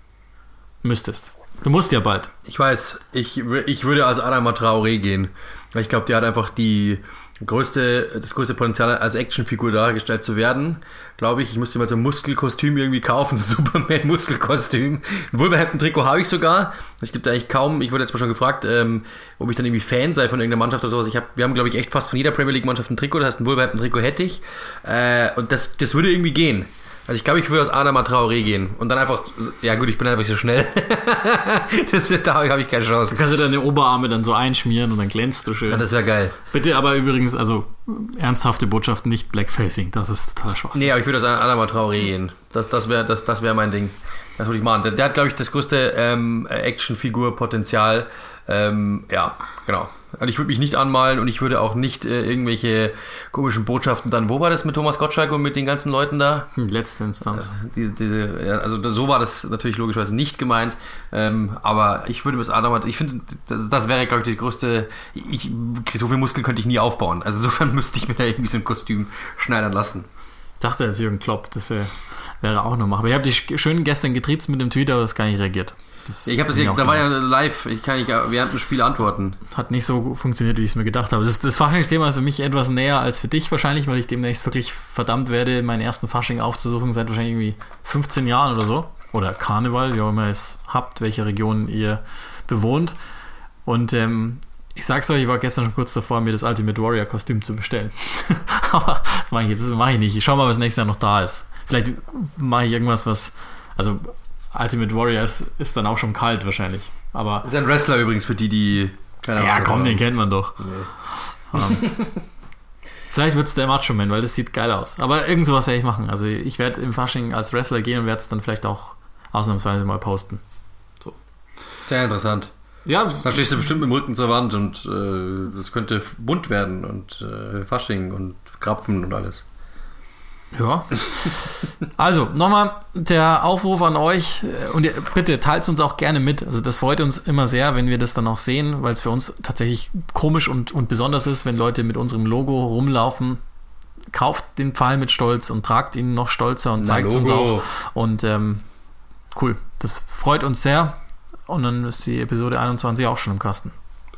Müsstest. Du musst ja bald. Ich weiß, ich, ich würde als Adama Traoré gehen. Ich glaube, der hat einfach die größte, das größte Potenzial als Actionfigur dargestellt zu werden. Glaube ich, ich müsste mal so ein Muskelkostüm irgendwie kaufen, so ein Superman-Muskelkostüm. Ein Wolverhampton-Trikot habe ich sogar. Es gibt eigentlich kaum, ich wurde jetzt mal schon gefragt, ähm, ob ich dann irgendwie Fan sei von irgendeiner Mannschaft oder sowas. Ich hab, wir haben, glaube ich, echt fast von jeder Premier League-Mannschaft ein Trikot. Das heißt, ein Wolverhampton-Trikot hätte ich. Äh, und das, das würde irgendwie gehen. Also ich glaube, ich würde aus Adama Traoré gehen. Und dann einfach, ja gut, ich bin einfach so schnell. das, da habe ich keine Chance. Du kannst dir deine Oberarme dann so einschmieren und dann glänzt du schön. Ja, das wäre geil. Bitte aber übrigens, also ernsthafte Botschaft, nicht Blackfacing. Das ist totaler Schwachsinn. Nee, aber ich würde aus Adama Traoré gehen. Das, das wäre das, das wär mein Ding. Das würde ich machen. Der, der hat, glaube ich, das größte ähm, Actionfigur-Potenzial. Ähm, ja, genau. Und ich würde mich nicht anmalen und ich würde auch nicht äh, irgendwelche komischen Botschaften dann. Wo war das mit Thomas Gottschalk und mit den ganzen Leuten da? Hm, Letzte Instanz. Diese, diese, ja, also das- so war das natürlich logischerweise nicht gemeint. Ähm, aber ich würde mit Adam, ich finde, das, das wäre, glaube ich, die größte. Ich, so viel Muskeln könnte ich nie aufbauen. Also insofern müsste ich mir da irgendwie so ein Kostüm schneidern lassen. Ich dachte, das ist Jürgen Klopp, das wär, wäre auch noch machbar. Aber ihr habt dich schön gestern getriezt mit dem Tweet, aber das gar nicht reagiert. Das Ich habe das ja, da war ja live. Ich kann nicht während dem Spiel antworten. Hat nicht so funktioniert, wie ich es mir gedacht habe. Das, das Faschingsthema ist für mich etwas näher als für dich wahrscheinlich, weil ich demnächst wirklich verdammt werde, meinen ersten Fasching aufzusuchen, seit wahrscheinlich irgendwie 15 Jahren oder so. Oder Karneval, wie auch immer ihr es habt, welche Region ihr bewohnt. Und ähm, ich sag's euch, ich war gestern schon kurz davor, mir das Ultimate Warrior Kostüm zu bestellen. Aber das mache ich jetzt, das mache ich nicht. Ich schau mal, was nächstes Jahr noch da ist. Vielleicht mache ich irgendwas, was. Also Ultimate Warrior ist, dann auch schon kalt wahrscheinlich. Aber ist ein Wrestler übrigens für die, die keine ja, Ahnung komm, haben. den kennt man doch. Ähm, Vielleicht wird es der Macho Man, weil das sieht geil aus. Aber irgend sowas werde ich machen. Also ich werde im Fasching als Wrestler gehen und werde es dann vielleicht auch ausnahmsweise mal posten. So. Sehr interessant. Ja. Dann stehst du bestimmt mit dem Rücken zur Wand und äh, das könnte bunt werden und äh, Fasching und Krapfen und alles. Ja. Also, nochmal der Aufruf an euch und ihr, bitte teilt uns auch gerne mit. Also, das freut uns immer sehr, wenn wir das dann auch sehen, weil es für uns tatsächlich komisch und, und besonders ist, wenn Leute mit unserem Logo rumlaufen. Kauft den Pfeil mit Stolz und tragt ihn noch stolzer und zeigt es uns auch. Und ähm, cool, das freut uns sehr. Und dann ist die Episode 21 auch schon im Kasten.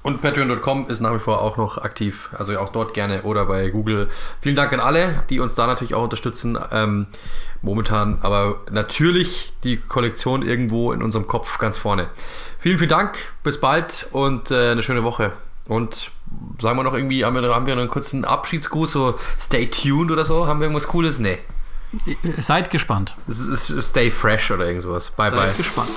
Und patreon.com ist nach wie vor auch noch aktiv. Also auch dort gerne oder bei Google. Vielen Dank an alle, die uns da natürlich auch unterstützen. Ähm, momentan aber natürlich die Kollektion irgendwo in unserem Kopf ganz vorne. Vielen, vielen Dank. Bis bald und äh, eine schöne Woche. Und sagen wir noch irgendwie, haben wir, haben wir noch einen kurzen Abschiedsgruß, so stay tuned oder so? Haben wir irgendwas Cooles? Nee. Seid gespannt. Stay fresh oder irgend sowas. Bye, Seid bye. gespannt.